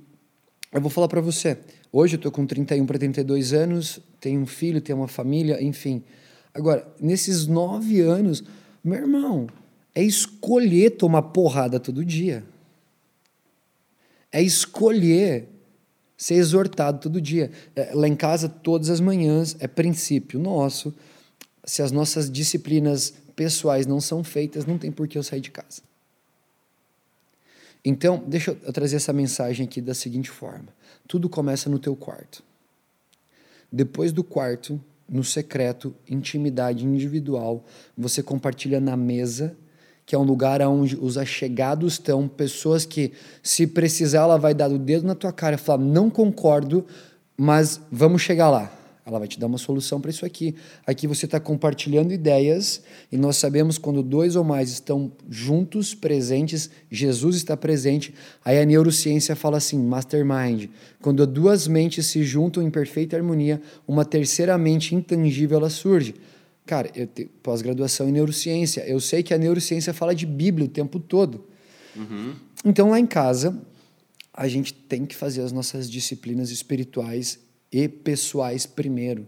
eu vou falar para você. Hoje eu tô com 31 para 32 anos, tenho um filho, tenho uma família, enfim. Agora, nesses nove anos, meu irmão, é escolher tomar porrada todo dia. É escolher ser exortado todo dia. É, lá em casa, todas as manhãs, é princípio nosso. Se as nossas disciplinas pessoais não são feitas, não tem por que eu sair de casa. Então, deixa eu trazer essa mensagem aqui da seguinte forma: tudo começa no teu quarto. Depois do quarto, no secreto, intimidade individual. Você compartilha na mesa, que é um lugar onde os achegados estão, pessoas que, se precisar, ela vai dar o dedo na tua cara e falar: não concordo, mas vamos chegar lá. Ela vai te dar uma solução para isso aqui. Aqui você está compartilhando ideias e nós sabemos quando dois ou mais estão juntos, presentes, Jesus está presente. Aí a neurociência fala assim, mastermind. Quando duas mentes se juntam em perfeita harmonia, uma terceira mente intangível ela surge. Cara, eu tenho pós-graduação em neurociência. Eu sei que a neurociência fala de Bíblia o tempo todo. Uhum. Então lá em casa a gente tem que fazer as nossas disciplinas espirituais e pessoais primeiro.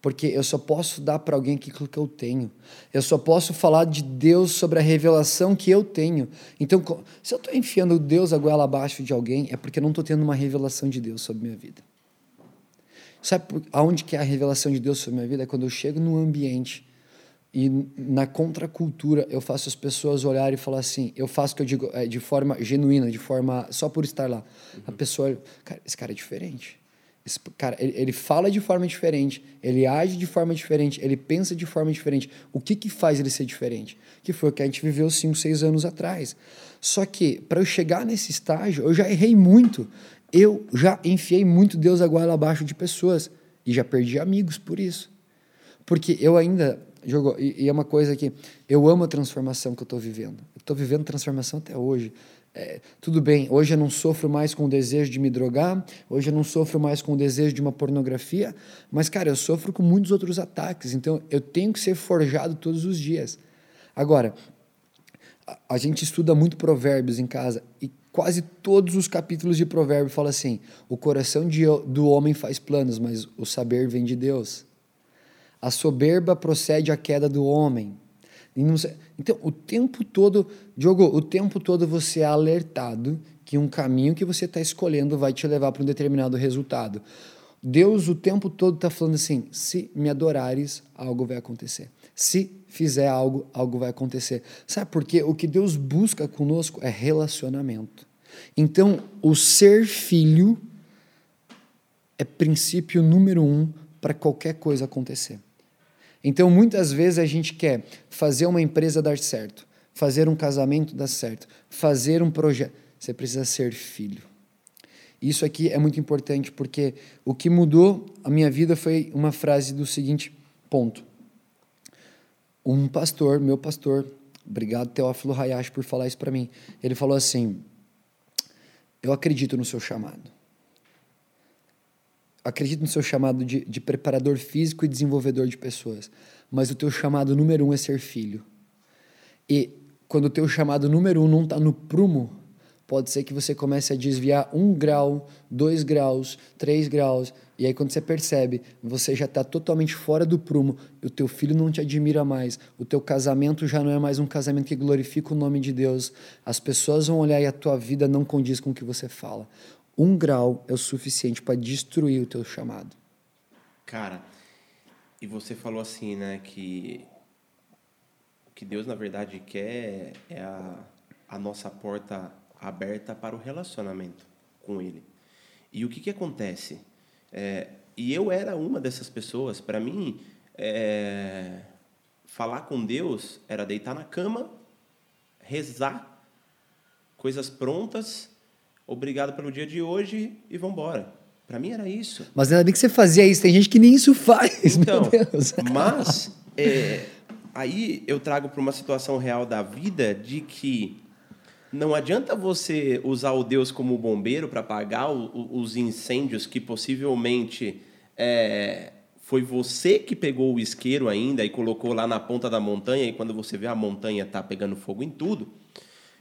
Porque eu só posso dar para alguém aquilo que eu tenho. Eu só posso falar de Deus sobre a revelação que eu tenho. Então, se eu estou enfiando Deus a goela abaixo de alguém, é porque eu não estou tendo uma revelação de Deus sobre minha vida. Sabe aonde que é a revelação de Deus sobre minha vida? É quando eu chego num ambiente e na contracultura eu faço as pessoas olharem e falar assim, eu faço o que eu digo é, de forma genuína, de forma só por estar lá. Uhum. A pessoa, cara, esse cara é diferente. Cara, ele, ele, fala de forma diferente, ele age de forma diferente, ele pensa de forma diferente. O que que faz ele ser diferente? Que foi o que a gente viveu 5, 6 anos atrás. Só que, para eu chegar nesse estágio, eu já errei muito. Eu já enfiei muito Deus a goela abaixo de pessoas. E já perdi amigos por isso. Porque eu ainda. Jogo, e, e é uma coisa que eu amo a transformação que eu estou vivendo. Eu estou vivendo transformação até hoje. É, tudo bem, hoje eu não sofro mais com o desejo de me drogar, hoje eu não sofro mais com o desejo de uma pornografia, mas, cara, eu sofro com muitos outros ataques, então eu tenho que ser forjado todos os dias. Agora, a, a gente estuda muito provérbios em casa e quase todos os capítulos de provérbio falam assim: o coração de, do homem faz planos, mas o saber vem de Deus. A soberba procede à queda do homem, então, o tempo todo, Diogo, o tempo todo você é alertado que um caminho que você está escolhendo vai te levar para um determinado resultado. Deus o tempo todo está falando assim: se me adorares, algo vai acontecer. Se fizer algo, algo vai acontecer. Sabe por quê? O que Deus busca conosco é relacionamento. Então, o ser filho é princípio número um para qualquer coisa acontecer. Então, muitas vezes a gente quer fazer uma empresa dar certo, fazer um casamento dar certo, fazer um projeto. Você precisa ser filho. Isso aqui é muito importante porque o que mudou a minha vida foi uma frase do seguinte ponto. Um pastor, meu pastor, obrigado Teófilo Hayashi por falar isso para mim. Ele falou assim: Eu acredito no seu chamado acredito no seu chamado de, de preparador físico e desenvolvedor de pessoas, mas o teu chamado número um é ser filho. E quando o teu chamado número um não está no prumo, pode ser que você comece a desviar um grau, dois graus, três graus, e aí quando você percebe, você já está totalmente fora do prumo, o teu filho não te admira mais, o teu casamento já não é mais um casamento que glorifica o nome de Deus, as pessoas vão olhar e a tua vida não condiz com o que você fala um grau é o suficiente para destruir o teu chamado. Cara, e você falou assim, né, que o que Deus na verdade quer é a, a nossa porta aberta para o relacionamento com Ele. E o que que acontece? É, e eu era uma dessas pessoas. Para mim, é, falar com Deus era deitar na cama, rezar, coisas prontas obrigado pelo dia de hoje e vamos embora. Para mim era isso. Mas ainda bem que você fazia isso, tem gente que nem isso faz. Então, [LAUGHS] mas é, aí eu trago para uma situação real da vida de que não adianta você usar o Deus como bombeiro para apagar os incêndios que possivelmente é, foi você que pegou o isqueiro ainda e colocou lá na ponta da montanha e quando você vê a montanha tá pegando fogo em tudo.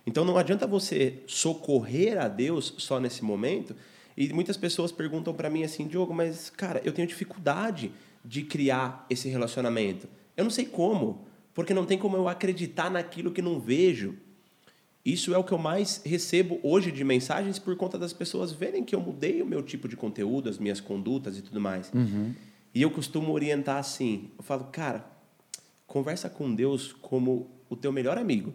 Então não adianta você socorrer a Deus só nesse momento. E muitas pessoas perguntam para mim assim, Diogo, mas cara, eu tenho dificuldade de criar esse relacionamento. Eu não sei como, porque não tem como eu acreditar naquilo que não vejo. Isso é o que eu mais recebo hoje de mensagens por conta das pessoas verem que eu mudei o meu tipo de conteúdo, as minhas condutas e tudo mais. Uhum. E eu costumo orientar assim: eu falo, cara, conversa com Deus como o teu melhor amigo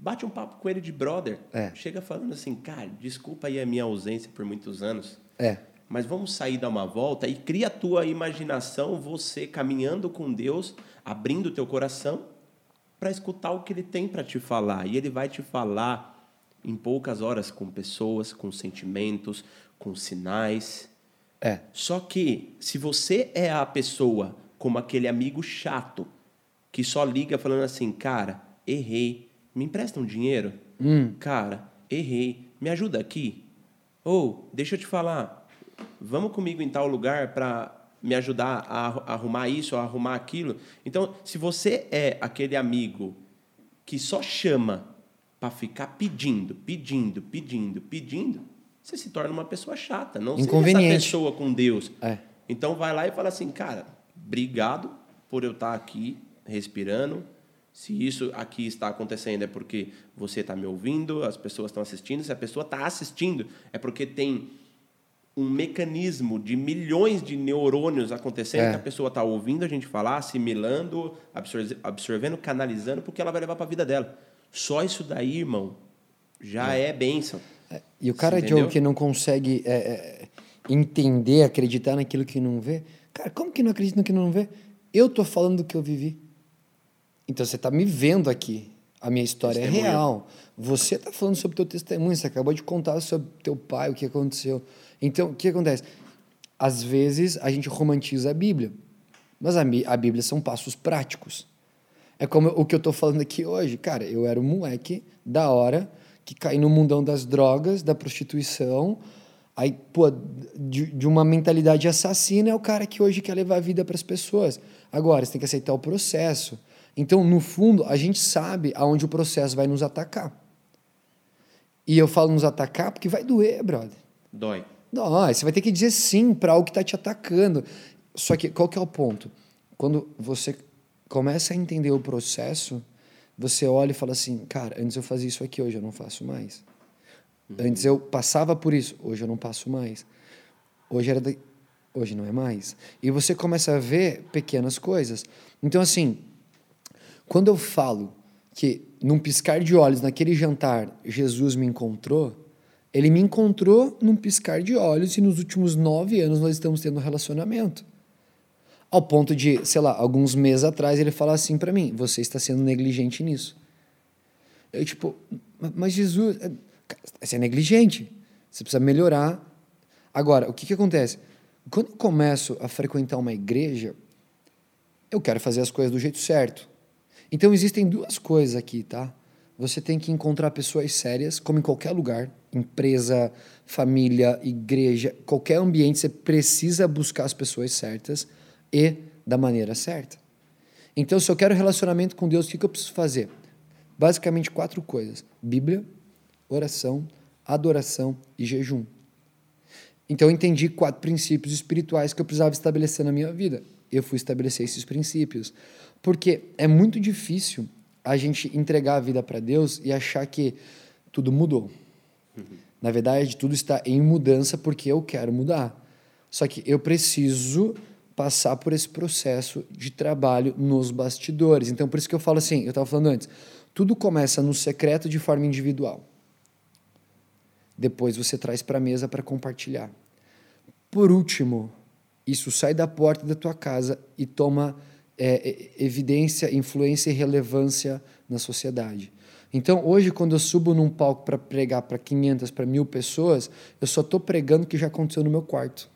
bate um papo com ele de brother. É. Chega falando assim, cara, desculpa aí a minha ausência por muitos anos. É. mas vamos sair dar uma volta e cria a tua imaginação, você caminhando com Deus, abrindo o teu coração para escutar o que ele tem para te falar. E ele vai te falar em poucas horas com pessoas, com sentimentos, com sinais. É. Só que se você é a pessoa como aquele amigo chato que só liga falando assim, cara, errei, me empresta um dinheiro? Cara, errei, me ajuda aqui. Ou, deixa eu te falar, vamos comigo em tal lugar para me ajudar a arru- arrumar isso, a arrumar aquilo. Então, se você é aquele amigo que só chama para ficar pedindo, pedindo, pedindo, pedindo, você se torna uma pessoa chata. Não seja essa Inconveniente. pessoa com Deus. É. Então vai lá e fala assim, cara, obrigado por eu estar aqui respirando. Se isso aqui está acontecendo é porque você está me ouvindo, as pessoas estão assistindo. Se a pessoa está assistindo é porque tem um mecanismo de milhões de neurônios acontecendo É. que a pessoa está ouvindo a gente falar, assimilando, absorve- absorvendo, canalizando, porque ela vai levar para a vida dela. Só isso daí, irmão, já é, bênção. E o cara? Joe, que não consegue é, é, entender, acreditar naquilo que não vê, cara, como que não acredita no que não vê? Eu tô falando do que eu vivi. Então você tá me vendo aqui. A minha história é Testemunho. real. Você tá falando sobre o teu testemunho, você acabou de contar sobre teu pai, o que aconteceu. Então, o que acontece? Às vezes a gente romantiza a Bíblia, mas a, a Bíblia são passos práticos. É como o que eu tô falando aqui hoje. Cara, eu era um moleque da hora que caí no mundão das drogas, da prostituição. Aí, pô, de, de uma mentalidade assassina é o cara que hoje quer levar a vida para as pessoas. Agora, você tem que aceitar o processo. Então, no fundo, a gente sabe aonde o processo vai nos atacar. E eu falo nos atacar porque vai doer, brother. Dói. Não, você vai ter que dizer sim para algo que está te atacando. Só que qual que é o ponto? Quando você começa a entender o processo, você olha e fala assim, cara, antes eu fazia isso aqui, hoje eu não faço mais. Antes eu passava por isso, hoje eu não passo mais. Hoje era da... hoje não é mais. E você começa a ver pequenas coisas. Então assim, quando eu falo que num piscar de olhos, naquele jantar, Jesus me encontrou, ele me encontrou num piscar de olhos e nos últimos nove anos nós estamos tendo um relacionamento. Ao ponto de, sei lá, alguns meses atrás ele falar assim para mim: você está sendo negligente nisso. Eu, tipo, "Ma- mas Jesus, é, você é negligente. Você precisa melhorar. Agora, o que, que acontece? Quando eu começo a frequentar uma igreja, eu quero fazer as coisas do jeito certo. Então existem duas coisas aqui, tá? Você tem que encontrar pessoas sérias, como em qualquer lugar, empresa, família, igreja, qualquer ambiente, você precisa buscar as pessoas certas e da maneira certa. Então, se eu quero relacionamento com Deus, o que eu preciso fazer? Basicamente quatro coisas: Bíblia, oração, adoração e jejum. Então eu entendi quatro princípios espirituais que eu precisava estabelecer na minha vida. Eu fui estabelecer esses princípios. Porque é muito difícil a gente entregar a vida para Deus e achar que tudo mudou. Na verdade, tudo está em mudança porque eu quero mudar. Só que eu preciso passar por esse processo de trabalho nos bastidores. Então, por isso que eu falo assim, eu estava falando antes, tudo começa no secreto de forma individual. Depois você traz para a mesa para compartilhar. Por último, isso sai da porta da tua casa e toma é, é, evidência, influência e relevância na sociedade. Então, hoje, quando eu subo num palco para pregar para 500, para mil pessoas, eu só estou pregando o que já aconteceu no meu quarto.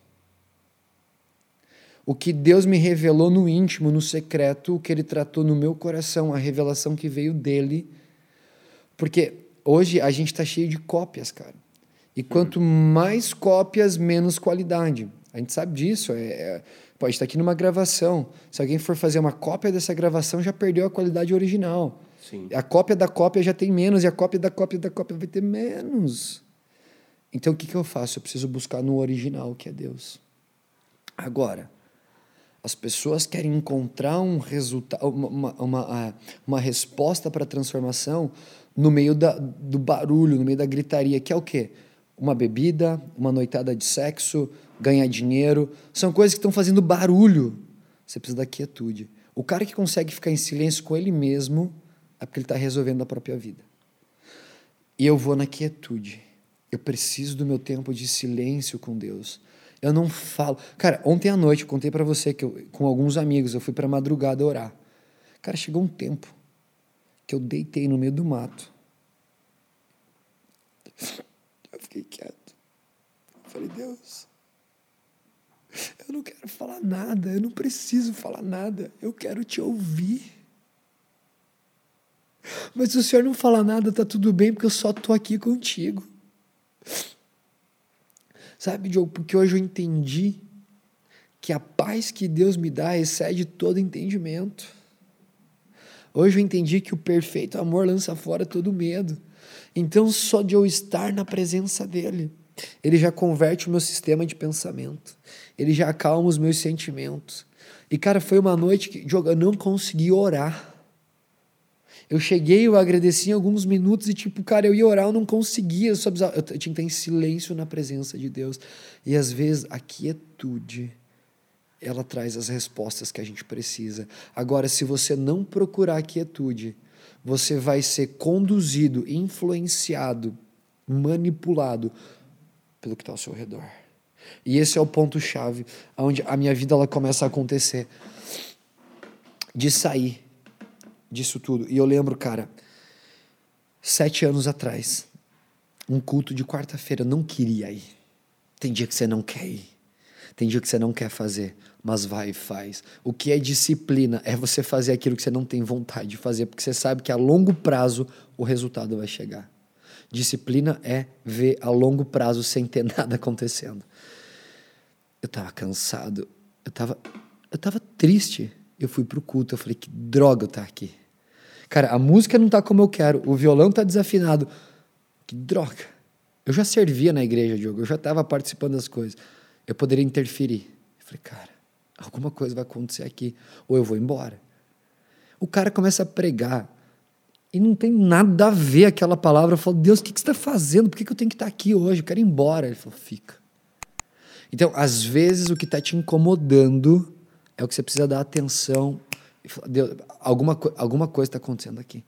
O que Deus me revelou no íntimo, no secreto, o que Ele tratou no meu coração, a revelação que veio dele. Porque hoje a gente está cheio de cópias, cara. E quanto mais cópias, menos qualidade. A gente sabe disso. É, é, pode estar aqui numa gravação. Se alguém for fazer uma cópia dessa gravação, já perdeu a qualidade original. Sim. A cópia da cópia já tem menos, e a cópia da cópia da cópia vai ter menos. Então o que, que eu faço? Eu preciso buscar no original, que é Deus. Agora, as pessoas querem encontrar um resultado, uma, uma, uma, uma resposta para a transformação no meio da, do barulho, no meio da gritaria, que é o quê? Uma bebida, uma noitada de sexo, ganhar dinheiro. São coisas que estão fazendo barulho. Você precisa da quietude. O cara que consegue ficar em silêncio com ele mesmo é porque ele está resolvendo a própria vida. E eu vou na quietude. Eu preciso do meu tempo de silêncio com Deus. Eu não falo. Cara, ontem à noite eu contei para você que eu, com alguns amigos eu fui para madrugada orar. Cara, chegou um tempo que eu deitei no meio do mato. Fiquei quieto. Falei, Deus, eu não quero falar nada, eu não preciso falar nada, eu quero te ouvir. Mas se o senhor não falar nada, tá tudo bem, porque eu só tô aqui contigo. Sabe, Diogo, porque hoje eu entendi que a paz que Deus me dá excede todo entendimento. Hoje eu entendi que o perfeito amor lança fora todo medo. Então, só de eu estar na presença dele, ele já converte o meu sistema de pensamento. Ele já acalma os meus sentimentos. E, cara, foi uma noite que eu não consegui orar. Eu cheguei, eu agradeci em alguns minutos e, tipo, cara, eu ia orar, eu não conseguia, eu, só precisava, eu tinha que estar em silêncio na presença de Deus. E às vezes a quietude, ela traz as respostas que a gente precisa. Agora, se você não procurar a quietude, você vai ser conduzido, influenciado, manipulado pelo que está ao seu redor. E esse é o ponto-chave, onde a minha vida ela começa a acontecer. De sair disso tudo. E eu lembro, cara, sete anos atrás, um culto de quarta-feira, não queria ir. Tem dia que você não quer ir. Tem dia que você não quer fazer, mas vai e faz. O que é disciplina? É você fazer aquilo que você não tem vontade de fazer, porque você sabe que a longo prazo o resultado vai chegar. Disciplina é ver a longo prazo sem ter [LAUGHS] nada acontecendo. Eu tava cansado, eu tava, eu tava triste. Eu fui pro culto, eu falei, que droga eu tá aqui. Cara, a música não tá como eu quero, o violão tá desafinado. Que droga. Eu já servia na igreja, Diogo, eu já estava participando das coisas. Eu poderia interferir. Eu falei, cara, alguma coisa vai acontecer aqui, ou eu vou embora. O cara começa a pregar e não tem nada a ver aquela palavra. Eu falo, Deus, o que, que você está fazendo? Por que, que eu tenho que estar tá aqui hoje? Eu quero ir embora. Ele falou, fica. Então, às vezes, o que está te incomodando é o que você precisa dar atenção Deus, alguma, alguma coisa está acontecendo aqui.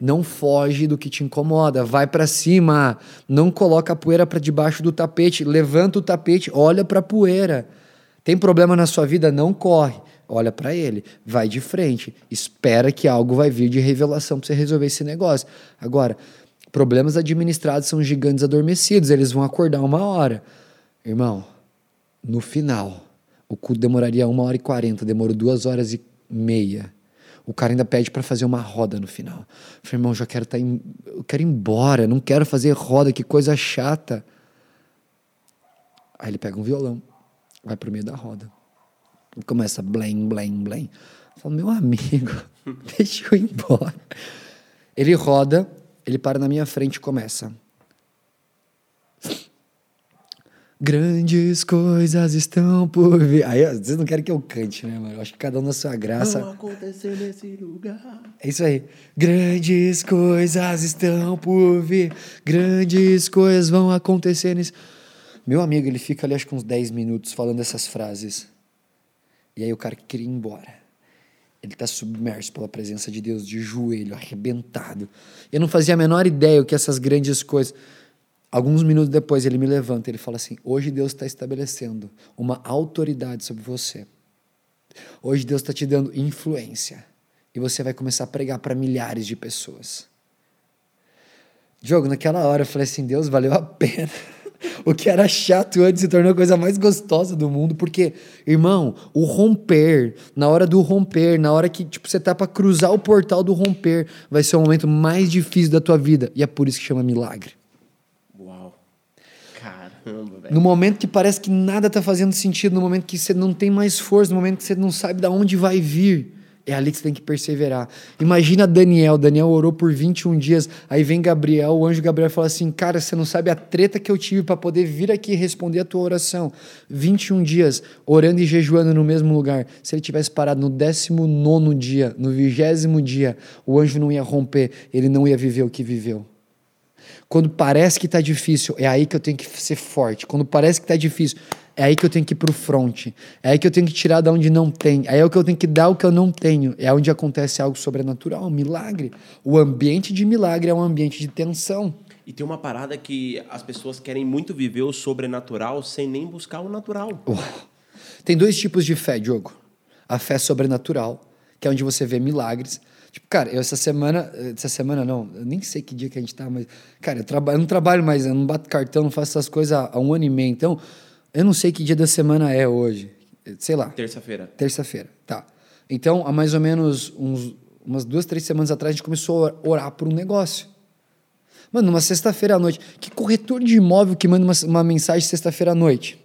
Não foge do que te incomoda, vai para cima, não coloca a poeira para debaixo do tapete, levanta o tapete, olha para a poeira. Tem problema na sua vida, não corre, olha para ele, vai de frente, espera que algo vai vir de revelação para você resolver esse negócio. Agora, problemas administrados são gigantes adormecidos, eles vão acordar uma hora. Irmão, no final, o culto demoraria uma hora e quarenta, demorou duas horas e meia. O cara ainda pede para fazer uma roda no final. Eu falei, irmão, já quero estar tá eu quero ir embora, não quero fazer roda, que coisa chata. Aí ele pega um violão, vai pro meio da roda. E começa blém, blém, blém. Eu falo, meu amigo, [LAUGHS] deixa eu ir embora. Ele roda, ele para na minha frente e começa. Grandes coisas estão por vir. Aí, vocês não querem que eu cante, né, mano? Eu acho que cada um na sua graça. Vão acontecer nesse lugar. É isso aí. Grandes coisas estão por vir. Grandes coisas vão acontecer nesse. Meu amigo, ele fica ali acho que uns 10 minutos falando essas frases. E aí o cara queria ir embora. Ele está submerso pela presença de Deus, de joelho, arrebentado. Eu não fazia a menor ideia o que essas grandes coisas. Alguns minutos depois ele me levanta, ele fala assim: hoje Deus está estabelecendo uma autoridade sobre você. Hoje Deus está te dando influência e você vai começar a pregar para milhares de pessoas. Diogo, naquela hora eu falei assim: Deus, valeu a pena. O que era chato antes se tornou a coisa mais gostosa do mundo, porque, irmão, o romper, na hora do romper, na hora que tipo, você tá para cruzar o portal do romper, vai ser o momento mais difícil da tua vida, e é por isso que chama milagre. Caramba, No momento que parece que nada está fazendo sentido, no momento que você não tem mais força, no momento que você não sabe de onde vai vir, é ali que você tem que perseverar. Imagina Daniel, Daniel orou por 21 dias, aí vem Gabriel, o anjo Gabriel fala assim: "Cara, você não sabe a treta que eu tive para poder vir aqui responder a tua oração. 21 dias orando e jejuando no mesmo lugar. Se ele tivesse parado no 19 dia, no vigésimo dia, o anjo não ia romper, ele não ia viver o que viveu. Quando parece que está difícil, é aí que eu tenho que ser forte. Quando parece que está difícil, é aí que eu tenho que ir para o front. É aí que eu tenho que tirar da onde não tem. É aí que eu tenho que dar o que eu não tenho. É onde acontece algo sobrenatural, um milagre. O ambiente de milagre é um ambiente de tensão. E tem uma parada que as pessoas querem muito viver o sobrenatural sem nem buscar o natural. Tem dois tipos de fé, Diogo. A fé sobrenatural, que é onde você vê milagres. Tipo, cara, eu essa semana, essa semana não, eu nem sei que dia que a gente tá, mas, cara, eu, trabalho, eu não trabalho mais, eu não bato cartão, não faço essas coisas há, há um ano e meio. Então, eu não sei que dia da semana é hoje. Sei lá. Terça-feira. Terça-feira, tá. Então, há mais ou menos uns, umas duas, três semanas atrás, a gente começou a orar por um negócio. Mano, numa sexta-feira à noite. Que corretor de imóvel que manda uma, uma mensagem sexta-feira à noite?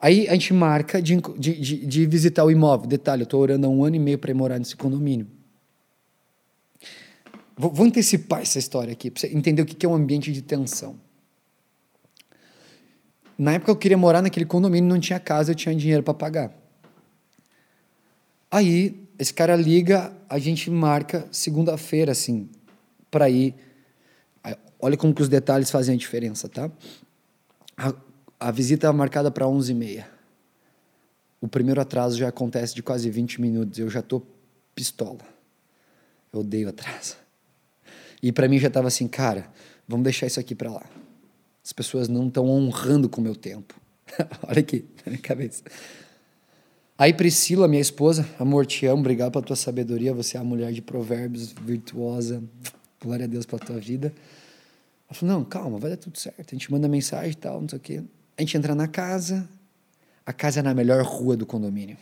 Aí a gente marca de, de, de, visitar o imóvel. Detalhe, eu estou orando há um ano e meio para ir morar nesse condomínio. Vou, vou antecipar essa história aqui, para você entender o que é um ambiente de tensão. Na época eu queria morar naquele condomínio, não tinha casa, eu tinha dinheiro para pagar. Aí, esse cara liga, a gente marca segunda-feira, assim, para ir. Olha como que os detalhes fazem a diferença, tá? A, visita é marcada para 11h30. O primeiro atraso já acontece de quase 20 minutos. Eu já tô pistola. Eu odeio atraso. E para mim já tava assim, cara, vamos deixar isso aqui para lá. As pessoas não estão honrando com o meu tempo. [LAUGHS] Olha aqui, na minha cabeça. Aí Priscila, minha esposa, amor, te amo, obrigado pela tua sabedoria, você é a mulher de provérbios, virtuosa, glória a Deus pela tua vida. Ela falou, não, calma, vai dar tudo certo. A gente manda mensagem e tal, não sei o quê. A gente entra na casa, a casa é na melhor rua do condomínio.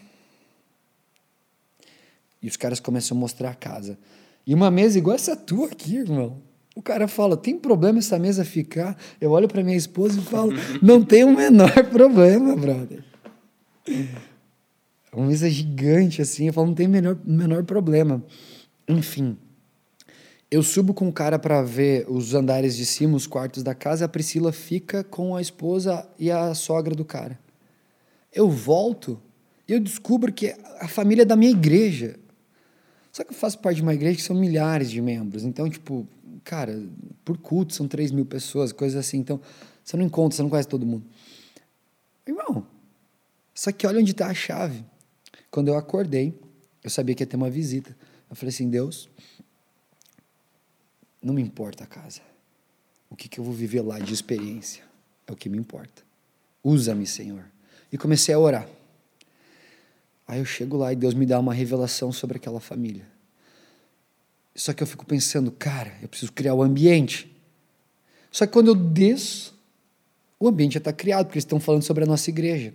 E os caras começam a mostrar a casa. E uma mesa igual essa tua aqui, irmão. O cara fala: tem problema essa mesa ficar? Eu olho para minha esposa e falo: [LAUGHS] não tem o menor problema, brother. É uma mesa gigante assim. Eu falo: não tem o menor, menor problema. Enfim. Eu subo com o cara para ver os andares de cima, os quartos da casa. A Priscila fica com a esposa e a sogra do cara. Eu volto e eu descubro que a família é da minha igreja. Só que eu faço parte de uma igreja que são milhares de membros. Então, tipo, cara, por culto são 3 mil pessoas, coisas assim. Então, você não encontra, você não conhece todo mundo. Irmão, só que olha onde está a chave. Quando eu acordei, eu sabia que ia ter uma visita. Eu falei assim, Deus, não me importa a casa. O que, que eu vou viver lá de experiência é o que me importa. Usa-me, Senhor. E comecei a orar. Aí eu chego lá e Deus me dá uma revelação sobre aquela família. Só que eu fico pensando, cara, eu preciso criar o ambiente. Só que quando eu desço, o ambiente já está criado, porque eles estão falando sobre a nossa igreja.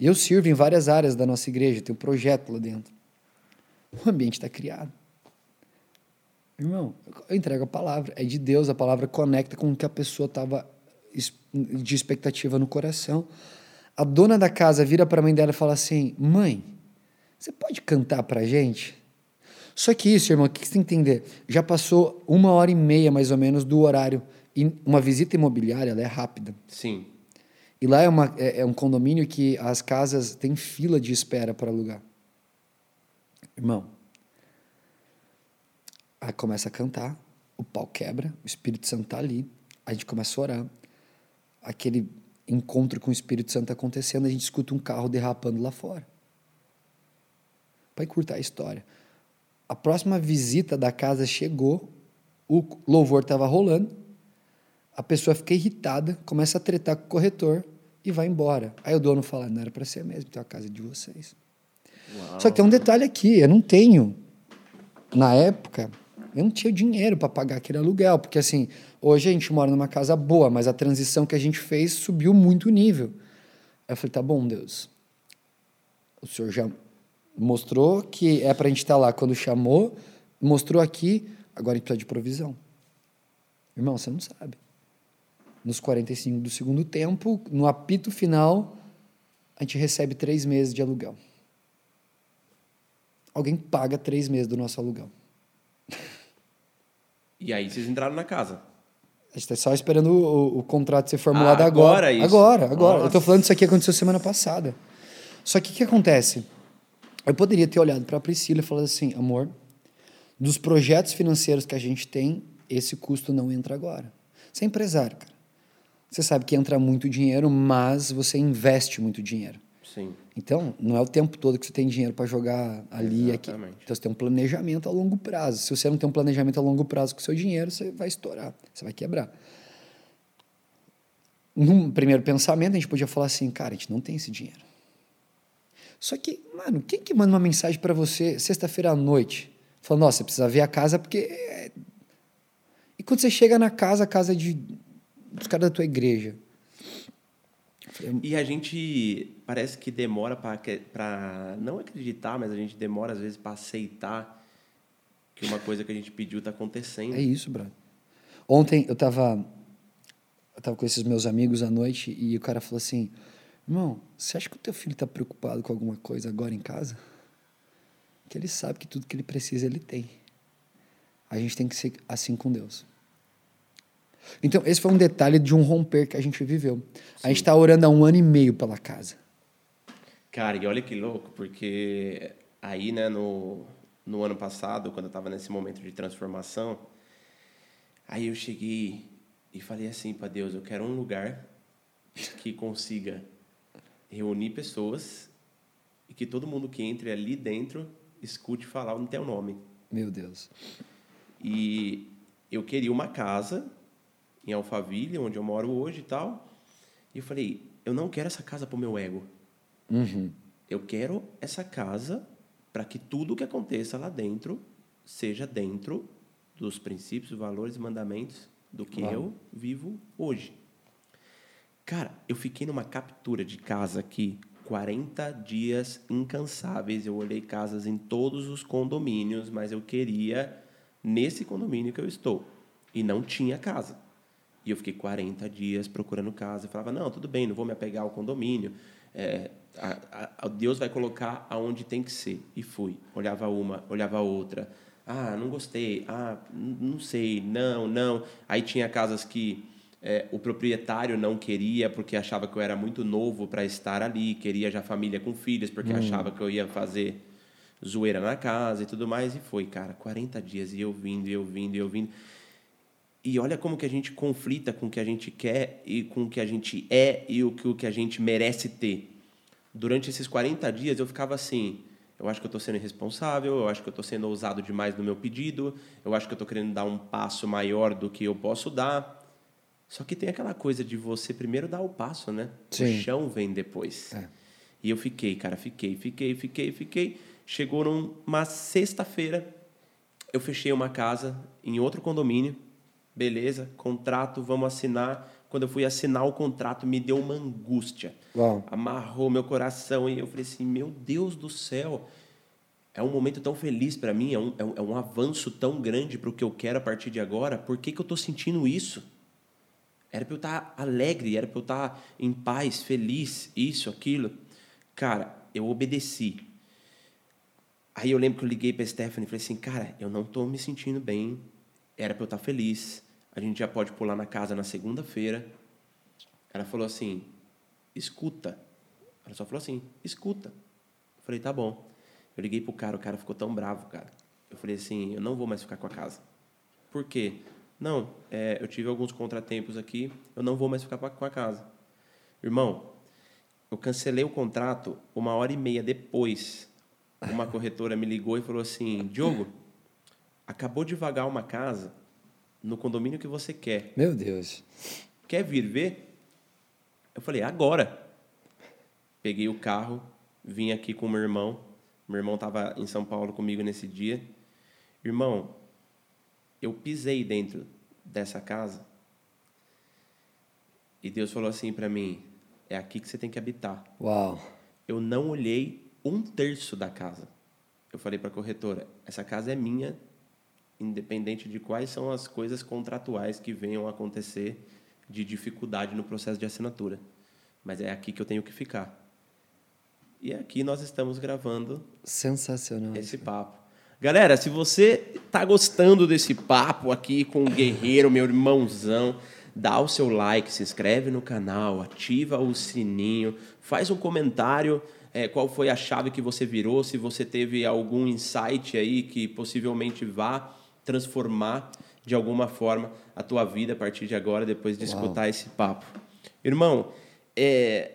E eu sirvo em várias áreas da nossa igreja, tem um projeto lá dentro. O ambiente está criado. Irmão, eu entrego a palavra, é de Deus, a palavra conecta com o que a pessoa estava de expectativa no coração. A dona da casa vira para a mãe dela e fala assim: Mãe, você pode cantar para gente? Só que isso, irmão, o que você tem que entender? Já passou uma hora e meia, mais ou menos, do horário. E uma visita imobiliária, ela é rápida. Sim. E lá é, uma, é, é um condomínio que as casas têm fila de espera para alugar. Irmão, aí começa a cantar, o pau quebra, o Espírito Santo está ali, a gente começa a orar. Aquele encontro com o Espírito Santo acontecendo, a gente escuta um carro derrapando lá fora. Para encurtar a história. A próxima visita da casa chegou, o louvor estava rolando, a pessoa fica irritada, começa a tretar com o corretor e vai embora. Aí o dono fala: não era para ser mesmo, então a casa é de vocês. Uau. Só que tem um detalhe aqui: eu não tenho, na época, eu não tinha dinheiro para pagar aquele aluguel, porque assim, hoje a gente mora numa casa boa, mas a transição que a gente fez subiu muito o nível. Eu falei, tá bom, Deus. O senhor já mostrou que é para a gente estar tá lá quando chamou, mostrou aqui, agora a gente precisa de provisão. Irmão, você não sabe. Nos 45 do segundo tempo, no apito final, a gente recebe três meses de aluguel. Alguém paga três meses do nosso aluguel. E aí vocês entraram na casa. A gente está só esperando o, o, contrato ser formulado ah, agora. Agora, isso. agora. agora. Eu estou falando isso aqui aconteceu semana passada. Só que o que acontece? Eu poderia ter olhado para a Priscila e falado assim, amor, dos projetos financeiros que a gente tem, esse custo não entra agora. Você é empresário, cara. Você sabe que entra muito dinheiro, mas você investe muito dinheiro. Sim. Então, não é o tempo todo que você tem dinheiro para jogar ali e aqui. Então, você tem um planejamento a longo prazo. Se você não tem um planejamento a longo prazo com o seu dinheiro, você vai estourar, você vai quebrar. Num primeiro pensamento, a gente podia falar assim, cara, a gente não tem esse dinheiro. Só que, mano, quem que manda uma mensagem para você sexta-feira à noite? Falando, nossa, você precisa ver a casa porque... é-" E quando você chega na casa, a casa é de, dos caras da tua igreja. E a gente parece que demora para não acreditar, mas a gente demora às vezes para aceitar que uma coisa que a gente pediu está acontecendo. É isso, brother. Ontem eu tava, eu tava com esses meus amigos à noite e o cara falou assim: Irmão, você acha que o teu filho tá preocupado com alguma coisa agora em casa? Que ele sabe que tudo que ele precisa ele tem. A gente tem que ser assim com Deus. Então, esse foi um detalhe de um romper que a gente viveu. A gente está orando há um ano e meio pela casa. Cara, e olha que louco, porque aí, né, no, no ano passado, quando eu estava nesse momento de transformação, aí eu cheguei e falei assim para Deus: eu quero um lugar que consiga reunir pessoas e que todo mundo que entre ali dentro escute falar o teu nome. Meu Deus. E eu queria uma casa em Alphaville, onde eu moro hoje e tal. E eu falei, eu não quero essa casa pro meu ego. Uhum. Eu quero essa casa para que tudo que aconteça lá dentro seja dentro dos princípios, valores e mandamentos do que Uau. eu vivo hoje. Cara, eu fiquei numa captura de casa aqui 40 dias incansáveis. Eu olhei casas em todos os condomínios, mas eu queria nesse condomínio que eu estou. E não tinha casa. E eu fiquei 40 dias procurando casa. Eu falava, não, tudo bem, não vou me apegar ao condomínio. É, a, a- Deus vai colocar aonde tem que ser. E fui. Olhava uma, olhava outra. Ah, não gostei. Ah, não sei. Não, não. Aí tinha casas que é, o proprietário não queria porque achava que eu era muito novo para estar ali. Queria já família com filhos porque achava que eu ia fazer zoeira na casa e tudo mais. E foi, cara, 40 dias. E eu vindo, e eu vindo, e eu vindo. E olha como que a gente conflita com o que a gente quer e com o que a gente é e o que, o que a gente merece ter. Durante esses 40 dias eu ficava assim, eu acho que eu estou sendo irresponsável, eu acho que eu estou sendo ousado demais no meu pedido, eu acho que eu estou querendo dar um passo maior do que eu posso dar. Só que tem aquela coisa de você primeiro dar o passo, né? Sim. O chão vem depois. É. E eu fiquei, cara, fiquei, fiquei, fiquei, fiquei. Chegou numa sexta-feira, eu fechei uma casa em outro condomínio. Beleza, contrato, vamos assinar. Quando eu fui assinar o contrato, me deu uma angústia. Uau. Amarrou meu coração e eu falei assim: Meu Deus do céu, é um momento tão feliz para mim, é um, é um, é um avanço tão grande para o que eu quero a partir de agora. Por que, que eu estou sentindo isso? Era para eu estar alegre, era para eu estar em paz, feliz, isso, aquilo. Cara, eu obedeci. Aí eu lembro que eu liguei para Stephanie e falei assim, cara, eu não estou me sentindo bem, era para eu estar feliz, a gente já pode pular na casa na segunda-feira. Ela falou assim, escuta. Ela só falou assim, escuta. Eu falei, tá bom. Eu liguei pro cara, o cara ficou tão bravo, cara. Eu falei assim, eu não vou mais ficar com a casa. Por quê? Não, é, eu tive alguns contratempos aqui, eu não vou mais ficar com a casa. Irmão, eu cancelei o contrato uma hora e meia depois. Uma corretora me ligou e falou assim: Diogo, acabou de vagar uma casa no condomínio que você quer. Meu Deus. Quer vir ver? Eu falei: agora. Peguei o carro, vim aqui com meu irmão. Meu irmão estava em São Paulo comigo nesse dia. Irmão, eu pisei dentro dessa casa e Deus falou assim para mim: é aqui que você tem que habitar Uau. eu não olhei um terço da casa. Eu falei para a corretora: essa casa é minha, independente de quais são as coisas contratuais que venham a acontecer de dificuldade no processo de assinatura. Mas é aqui que eu tenho que ficar. E aqui nós estamos gravando Sensacional. esse papo. Galera, se você tá gostando desse papo aqui com o Guerreiro, meu irmãozão, dá o seu like, se inscreve no canal, ativa o sininho, faz um comentário é, qual foi a chave que você virou, se você teve algum insight aí que possivelmente vá transformar de alguma forma a tua vida a partir de agora, depois de Uau. escutar esse papo. Irmão, é,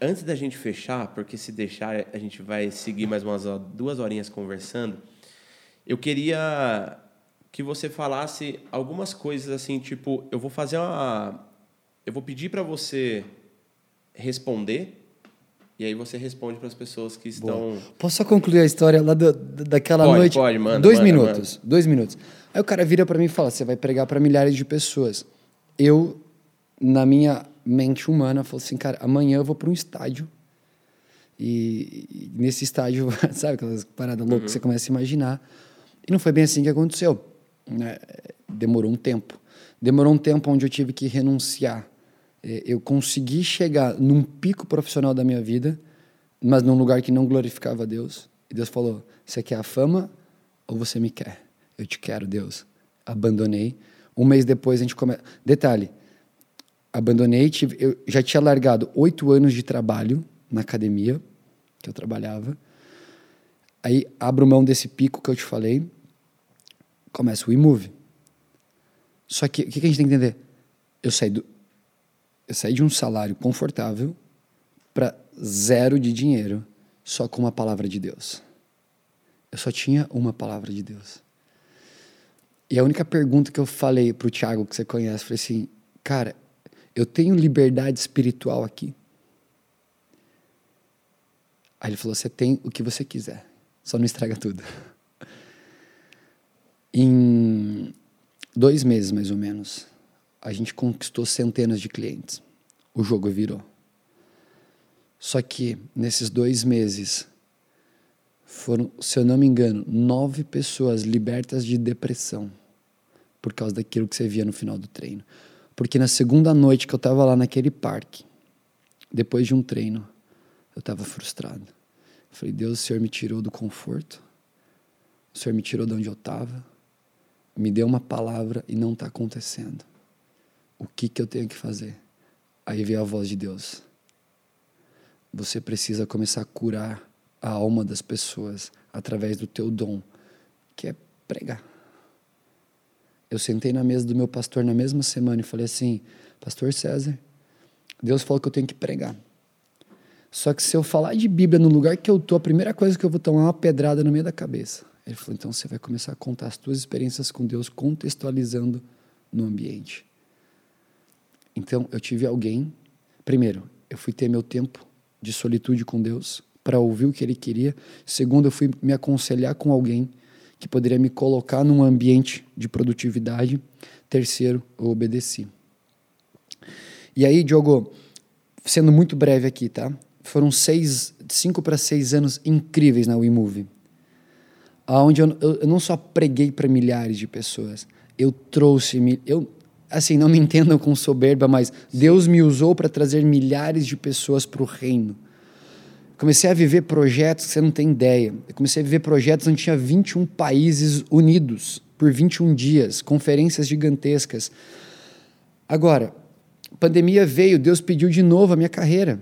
antes da gente fechar, porque se deixar a gente vai seguir mais umas duas horinhas conversando, eu queria que você falasse algumas coisas assim, tipo, eu vou fazer uma. Eu vou pedir para você responder, e aí você responde para as pessoas que estão. Posso só concluir a história lá do- da- daquela Pode, noite? pode, manda, Dois manda, minutos. Dois minutos. Aí o cara vira pra mim e fala: você vai pregar pra milhares de pessoas. Eu, na minha mente humana, falo assim, cara, amanhã eu vou pra um estádio. E, e nesse estádio, [LAUGHS] sabe aquelas paradas loucas que você começa a imaginar. E não foi bem assim que aconteceu. né? Demorou um tempo. Demorou um tempo onde eu tive que renunciar. Eh, Eu consegui chegar num pico profissional da minha vida, mas num lugar que não glorificava Deus. E Deus falou: Você quer a fama ou você me quer? Eu te quero, Deus. Abandonei. Um mês depois a gente começa. Detalhe: abandonei. Tive... Eu já tinha largado oito anos de trabalho na academia que eu trabalhava. Aí abro mão desse pico que eu te falei, começa o e-move. Só que o que a gente tem que entender? Eu saí, do, eu saí de um salário confortável para zero de dinheiro, só com uma palavra de Deus. Eu só tinha uma palavra de Deus. E a única pergunta que eu falei pro Thiago, que você conhece, falei assim: cara, eu tenho liberdade espiritual aqui? Aí ele falou: você tem o que você quiser, só não estraga tudo. [LAUGHS] Em dois meses, mais ou menos, a gente conquistou centenas de clientes. O jogo virou. Só que nesses dois meses foram, se eu não me engano, nove pessoas libertas de depressão por causa daquilo que você via no final do treino. Porque na segunda noite que eu estava lá naquele parque, depois de um treino, eu estava frustrado. Eu falei, Deus, o Senhor me tirou do conforto, o Senhor me tirou de onde eu estava, me deu uma palavra e não está acontecendo. O que, que eu tenho que fazer? Aí veio a voz de Deus. Você precisa começar a curar a alma das pessoas através do teu dom, que é pregar. Eu sentei na mesa do meu pastor na mesma semana e falei assim: Pastor César, Deus falou que eu tenho que pregar. Só que se eu falar de Bíblia no lugar que eu tô, a primeira coisa que eu vou tomar é uma pedrada no meio da cabeça. Ele falou: então você vai começar a contar as tuas experiências com Deus, contextualizando no ambiente. Então eu tive alguém. Primeiro, eu fui ter meu tempo de solitude com Deus para ouvir o que Ele queria. Segundo, eu fui me aconselhar com alguém que poderia me colocar num ambiente de produtividade. Terceiro, eu obedeci. E aí, Diogo, sendo muito breve aqui, tá? Foram seis, cinco para seis anos incríveis na WeMove. Onde eu, eu, eu não só preguei para milhares de pessoas, eu trouxe, eu, assim, não me entendam com soberba, mas Deus me usou para trazer milhares de pessoas para o reino. Comecei a viver projetos você não tem ideia. Eu comecei a viver projetos onde tinha 21 países unidos por 21 dias, conferências gigantescas. Agora, pandemia veio, Deus pediu de novo a minha carreira.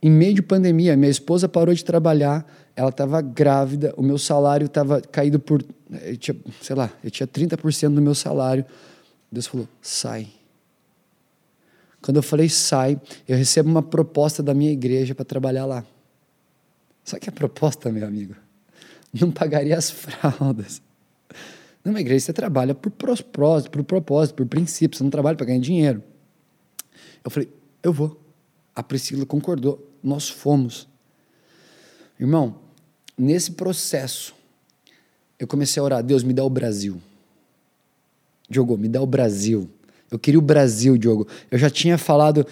Em meio de pandemia, minha esposa parou de trabalhar, ela estava grávida, o meu salário estava caído por, eu tinha, sei lá, eu tinha 30% do meu salário. Deus falou: sai. Quando eu falei sai, eu recebo uma proposta da minha igreja para trabalhar lá. Só que a proposta, meu amigo, não pagaria as fraldas. Numa igreja você trabalha por propósito, por propósito, por princípio, você não trabalha para ganhar dinheiro. Eu falei, eu vou. A Priscila concordou, nós fomos. Irmão, nesse processo, eu comecei a orar, Deus, me dá o Brasil. Diogo, me dá o Brasil. Eu queria o Brasil, Diogo. Eu já tinha falado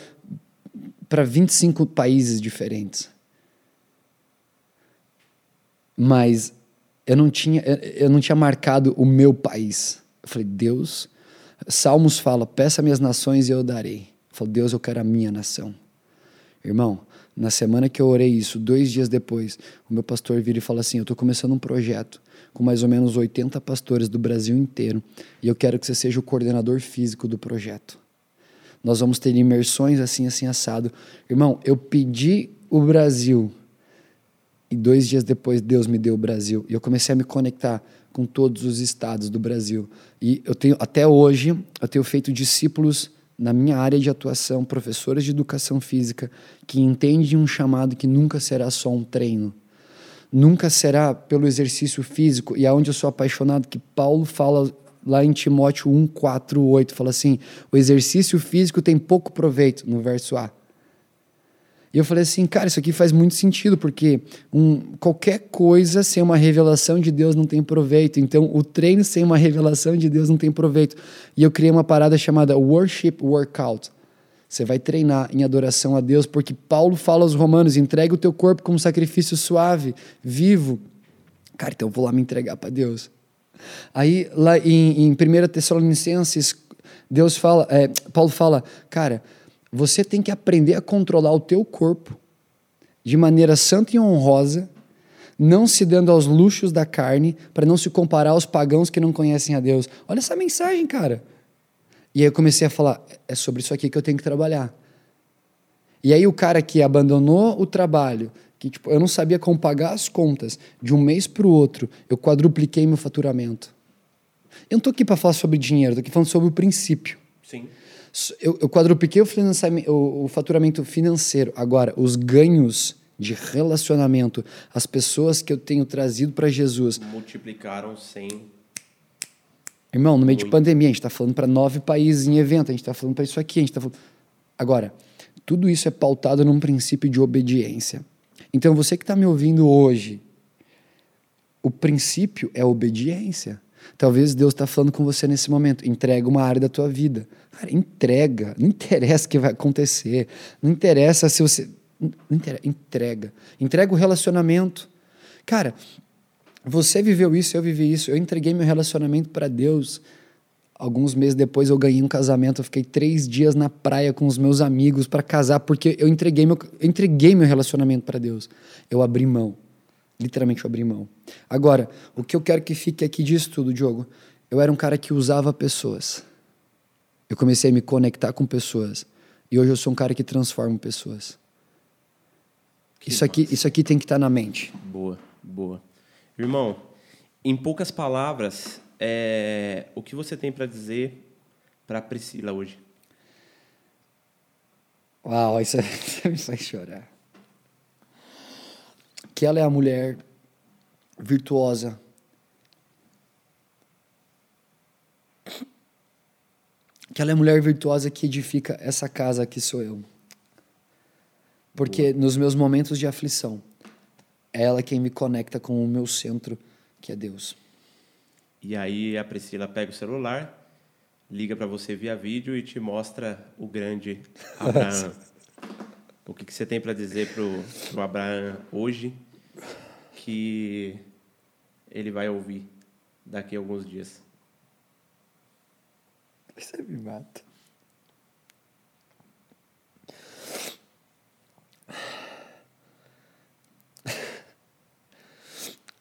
para 25 países diferentes. Mas eu não tinha eu não tinha marcado o meu país. Eu falei, Deus, Salmos fala: "Peça-me as nações e eu darei". Eu falei, Deus, eu quero a minha nação. Irmão, na semana que eu orei isso, dois dias depois, o meu pastor vira e fala assim: Eu estou começando um projeto com mais ou menos 80 pastores do Brasil inteiro e eu quero que você seja o coordenador físico do projeto. Nós vamos ter imersões assim, assim, assado. Irmão, eu pedi o Brasil e dois dias depois Deus me deu o Brasil e eu comecei a me conectar com todos os estados do Brasil. E eu tenho, até hoje, eu tenho feito discípulos na minha área de atuação, professores de educação física, que entendem um chamado que nunca será só um treino. Nunca será pelo exercício físico, e aonde eu sou apaixonado, que Paulo fala lá em Timóteo 1, 4, 8, fala assim: o exercício físico tem pouco proveito, no verso A. E eu falei assim, cara, isso aqui faz muito sentido, porque um, qualquer coisa sem uma revelação de Deus não tem proveito. Então, o treino sem uma revelação de Deus não tem proveito. E eu criei uma parada chamada Worship Workout. Você vai treinar em adoração a Deus, porque Paulo fala aos romanos: entregue o teu corpo como sacrifício suave, vivo. Cara, então eu vou lá me entregar para Deus. Aí, lá em, em 1 Tessalonicenses, Deus fala, é, Paulo fala, cara, você tem que aprender a controlar o teu corpo de maneira santa e honrosa, não se dando aos luxos da carne, para não se comparar aos pagãos que não conhecem a Deus. Olha essa mensagem, cara. E aí eu comecei a falar, é sobre isso aqui que eu tenho que trabalhar. E aí o cara que abandonou o trabalho, que tipo, eu não sabia como pagar as contas de um mês para o outro, eu quadrupliquei meu faturamento. Eu não estou aqui para falar sobre dinheiro, estou aqui falando sobre o princípio. Sim. Eu, eu quadrupliquei o, o, o faturamento financeiro. Agora, os ganhos de relacionamento, as pessoas que eu tenho trazido para Jesus. Multiplicaram sem. Irmão, no meio de pandemia, a gente está falando para nove países em evento, a gente está falando para isso aqui, a gente está falando. Agora, tudo isso é pautado num princípio de obediência. Então, você que está me ouvindo hoje, o princípio é obediência. Talvez Deus está falando com você nesse momento. Entrega uma área da tua vida. Cara, entrega. Não interessa o que vai acontecer. Não interessa se você. Entrega. Entrega o relacionamento. Cara, você viveu isso, eu vivi isso. Eu entreguei meu relacionamento para Deus. Alguns meses depois eu ganhei um casamento. Eu fiquei três dias na praia com os meus amigos para casar, porque eu entreguei meu, eu entreguei meu relacionamento para Deus. Eu abri mão. Literalmente eu abri mão. Agora, o que eu quero que fique aqui disso tudo, Diogo, eu era um cara que usava pessoas. Eu comecei a me conectar com pessoas. E hoje eu sou um cara que transforma pessoas. isso aqui, isso aqui tem que estar tá na mente. Boa, boa. Irmão, em poucas palavras, é, o que você tem para dizer para Priscila hoje? Uau, [LAUGHS] isso me faz chorar que ela é a mulher virtuosa. Que ela é a mulher virtuosa que edifica essa casa que sou eu. Porque nos meus momentos de aflição, é ela quem me conecta com o meu centro, que é Deus. E aí a Priscila pega o celular, liga para você via vídeo e te mostra o grande Abraão. [LAUGHS] o que, que você tem para dizer para o Abraão hoje que ele vai ouvir daqui a alguns dias. Você me mata.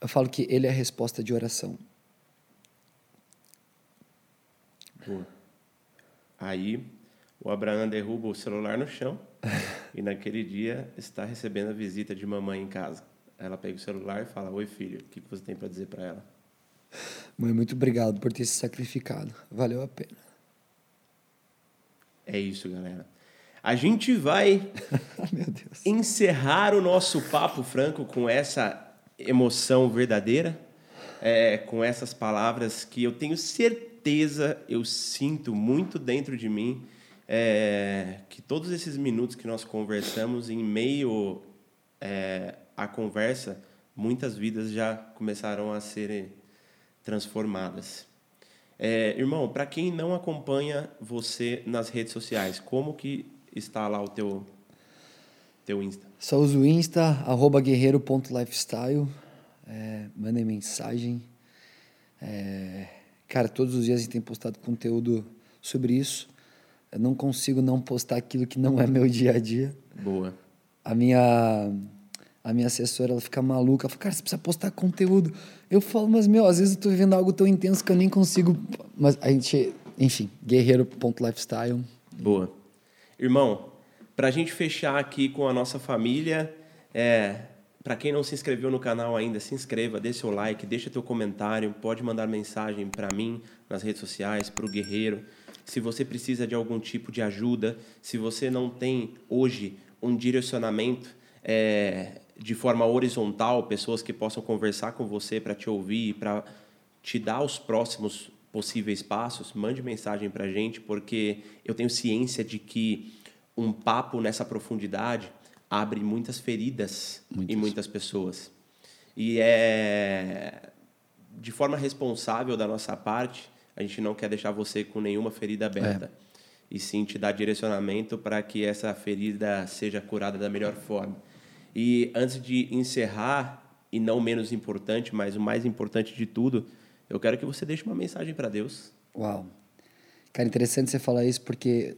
Eu falo que ele é a resposta de oração. Boa. Aí o Abraão derruba o celular no chão e naquele dia está recebendo a visita de mamãe em casa. Ela pega o celular e fala: Oi, filho, o que você tem para dizer para ela? Mãe, muito obrigado por ter se sacrificado. Valeu a pena. É isso, galera. A gente vai [LAUGHS] encerrar o nosso papo franco com essa emoção verdadeira, é, com essas palavras que eu tenho certeza, eu sinto muito dentro de mim, é, que todos esses minutos que nós conversamos em meio é, a conversa, muitas vidas já começaram a serem transformadas. É, irmão, para quem não acompanha você nas redes sociais, como que está lá o teu teu Insta? Só uso o Insta, arroba guerreiro.lifestyle. É, mandem mensagem. É, cara, todos os dias a gente tem postado conteúdo sobre isso. Eu não consigo não postar aquilo que não é meu dia a dia. Boa. A minha a minha assessora ela fica maluca, ela fala, cara, você precisa postar conteúdo. Eu falo, mas meu, às vezes eu tô vivendo algo tão intenso que eu nem consigo. Mas a gente, enfim, guerreiro.lifestyle. Boa. Irmão, para a gente fechar aqui com a nossa família, é, Para quem não se inscreveu no canal ainda, se inscreva, dê seu like, deixa teu comentário, pode mandar mensagem para mim nas redes sociais, para o Guerreiro. Se você precisa de algum tipo de ajuda, se você não tem hoje um direcionamento é, de forma horizontal, pessoas que possam conversar com você para te ouvir, para te dar os próximos possíveis passos, mande mensagem para a gente, porque eu tenho ciência de que um papo nessa profundidade abre muitas feridas muitas. em muitas pessoas. E é de forma responsável da nossa parte, a gente não quer deixar você com nenhuma ferida aberta. É. E sim te dar direcionamento para que essa ferida seja curada da melhor forma. E antes de encerrar, e não menos importante, mas o mais importante de tudo, eu quero que você deixe uma mensagem para Deus. Uau. Cara, interessante você falar isso porque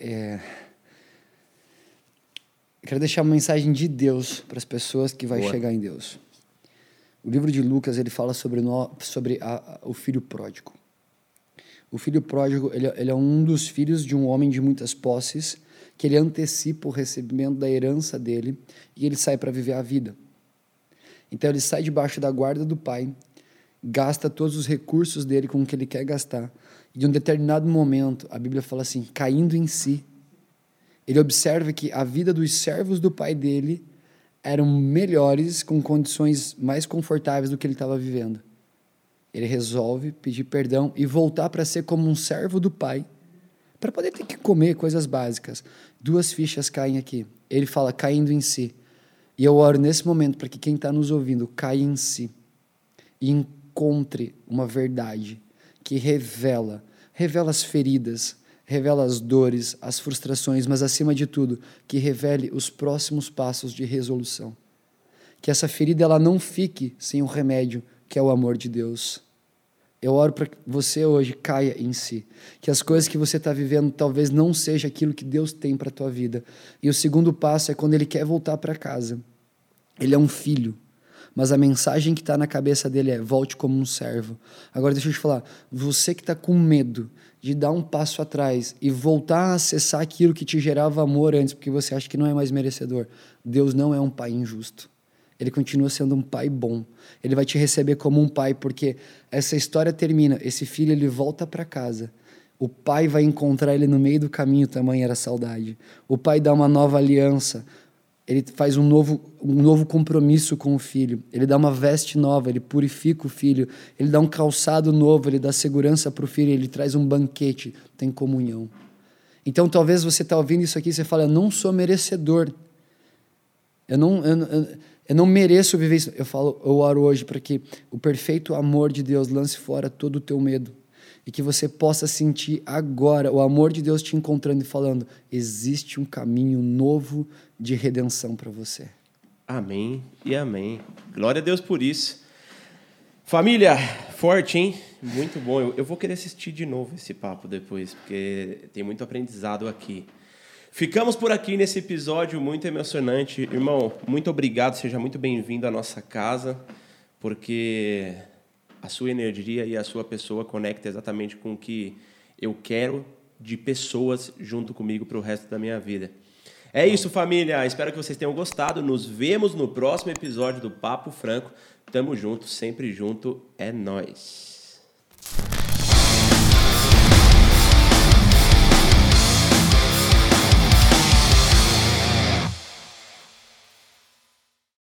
é, eu quero deixar uma mensagem de Deus para as pessoas que vai Boa. chegar em Deus. O livro de Lucas ele fala sobre, no, sobre a, a, o filho pródigo. O filho pródigo ele, ele é um dos filhos de um homem de muitas posses que ele antecipa o recebimento da herança dele e ele sai para viver a vida. Então ele sai debaixo da guarda do pai, gasta todos os recursos dele com o que ele quer gastar. E de um determinado momento, a Bíblia fala assim, caindo em si, ele observa que a vida dos servos do pai dele eram melhores, com condições mais confortáveis do que ele estava vivendo. Ele resolve pedir perdão e voltar para ser como um servo do pai, para poder ter que comer coisas básicas. Duas fichas caem aqui. Ele fala caindo em si. E eu oro nesse momento para que quem está nos ouvindo caia em si e encontre uma verdade que revela, revela as feridas, revela as dores, as frustrações, mas acima de tudo, que revele os próximos passos de resolução. Que essa ferida ela não fique sem o remédio, que é o amor de Deus. Eu oro para que você hoje caia em si, que as coisas que você está vivendo talvez não seja aquilo que Deus tem para tua vida. E o segundo passo é quando ele quer voltar para casa. Ele é um filho, mas a mensagem que está na cabeça dele é: volte como um servo. Agora deixa eu te falar, você que está com medo de dar um passo atrás e voltar a acessar aquilo que te gerava amor antes, porque você acha que não é mais merecedor. Deus não é um pai injusto. Ele continua sendo um pai bom. Ele vai te receber como um pai, porque essa história termina. Esse filho ele volta para casa. O pai vai encontrar ele no meio do caminho, tamanho era saudade. O pai dá uma nova aliança ele faz um novo, um novo compromisso com o filho. Ele dá uma veste nova, ele purifica o filho. Ele dá um calçado novo, ele dá segurança para o filho, ele traz um banquete, tem comunhão. Então talvez você está ouvindo isso aqui e você fala: Eu não sou merecedor. Eu não, eu, eu, eu não mereço viver isso. Eu falo, eu oro hoje para que o perfeito amor de Deus lance fora todo o teu medo e que você possa sentir agora o amor de Deus te encontrando e falando: existe um caminho novo de redenção para você. Amém e amém. Glória a Deus por isso. Família, forte, hein? Muito bom. Eu, eu vou querer assistir de novo esse papo depois, porque tem muito aprendizado aqui. Ficamos por aqui nesse episódio muito emocionante. Irmão, muito obrigado, seja muito bem-vindo à nossa casa, porque a sua energia e a sua pessoa conecta exatamente com o que eu quero de pessoas junto comigo para o resto da minha vida. É isso, família. Espero que vocês tenham gostado. Nos vemos no próximo episódio do Papo Franco. Tamo junto, sempre junto. É nós.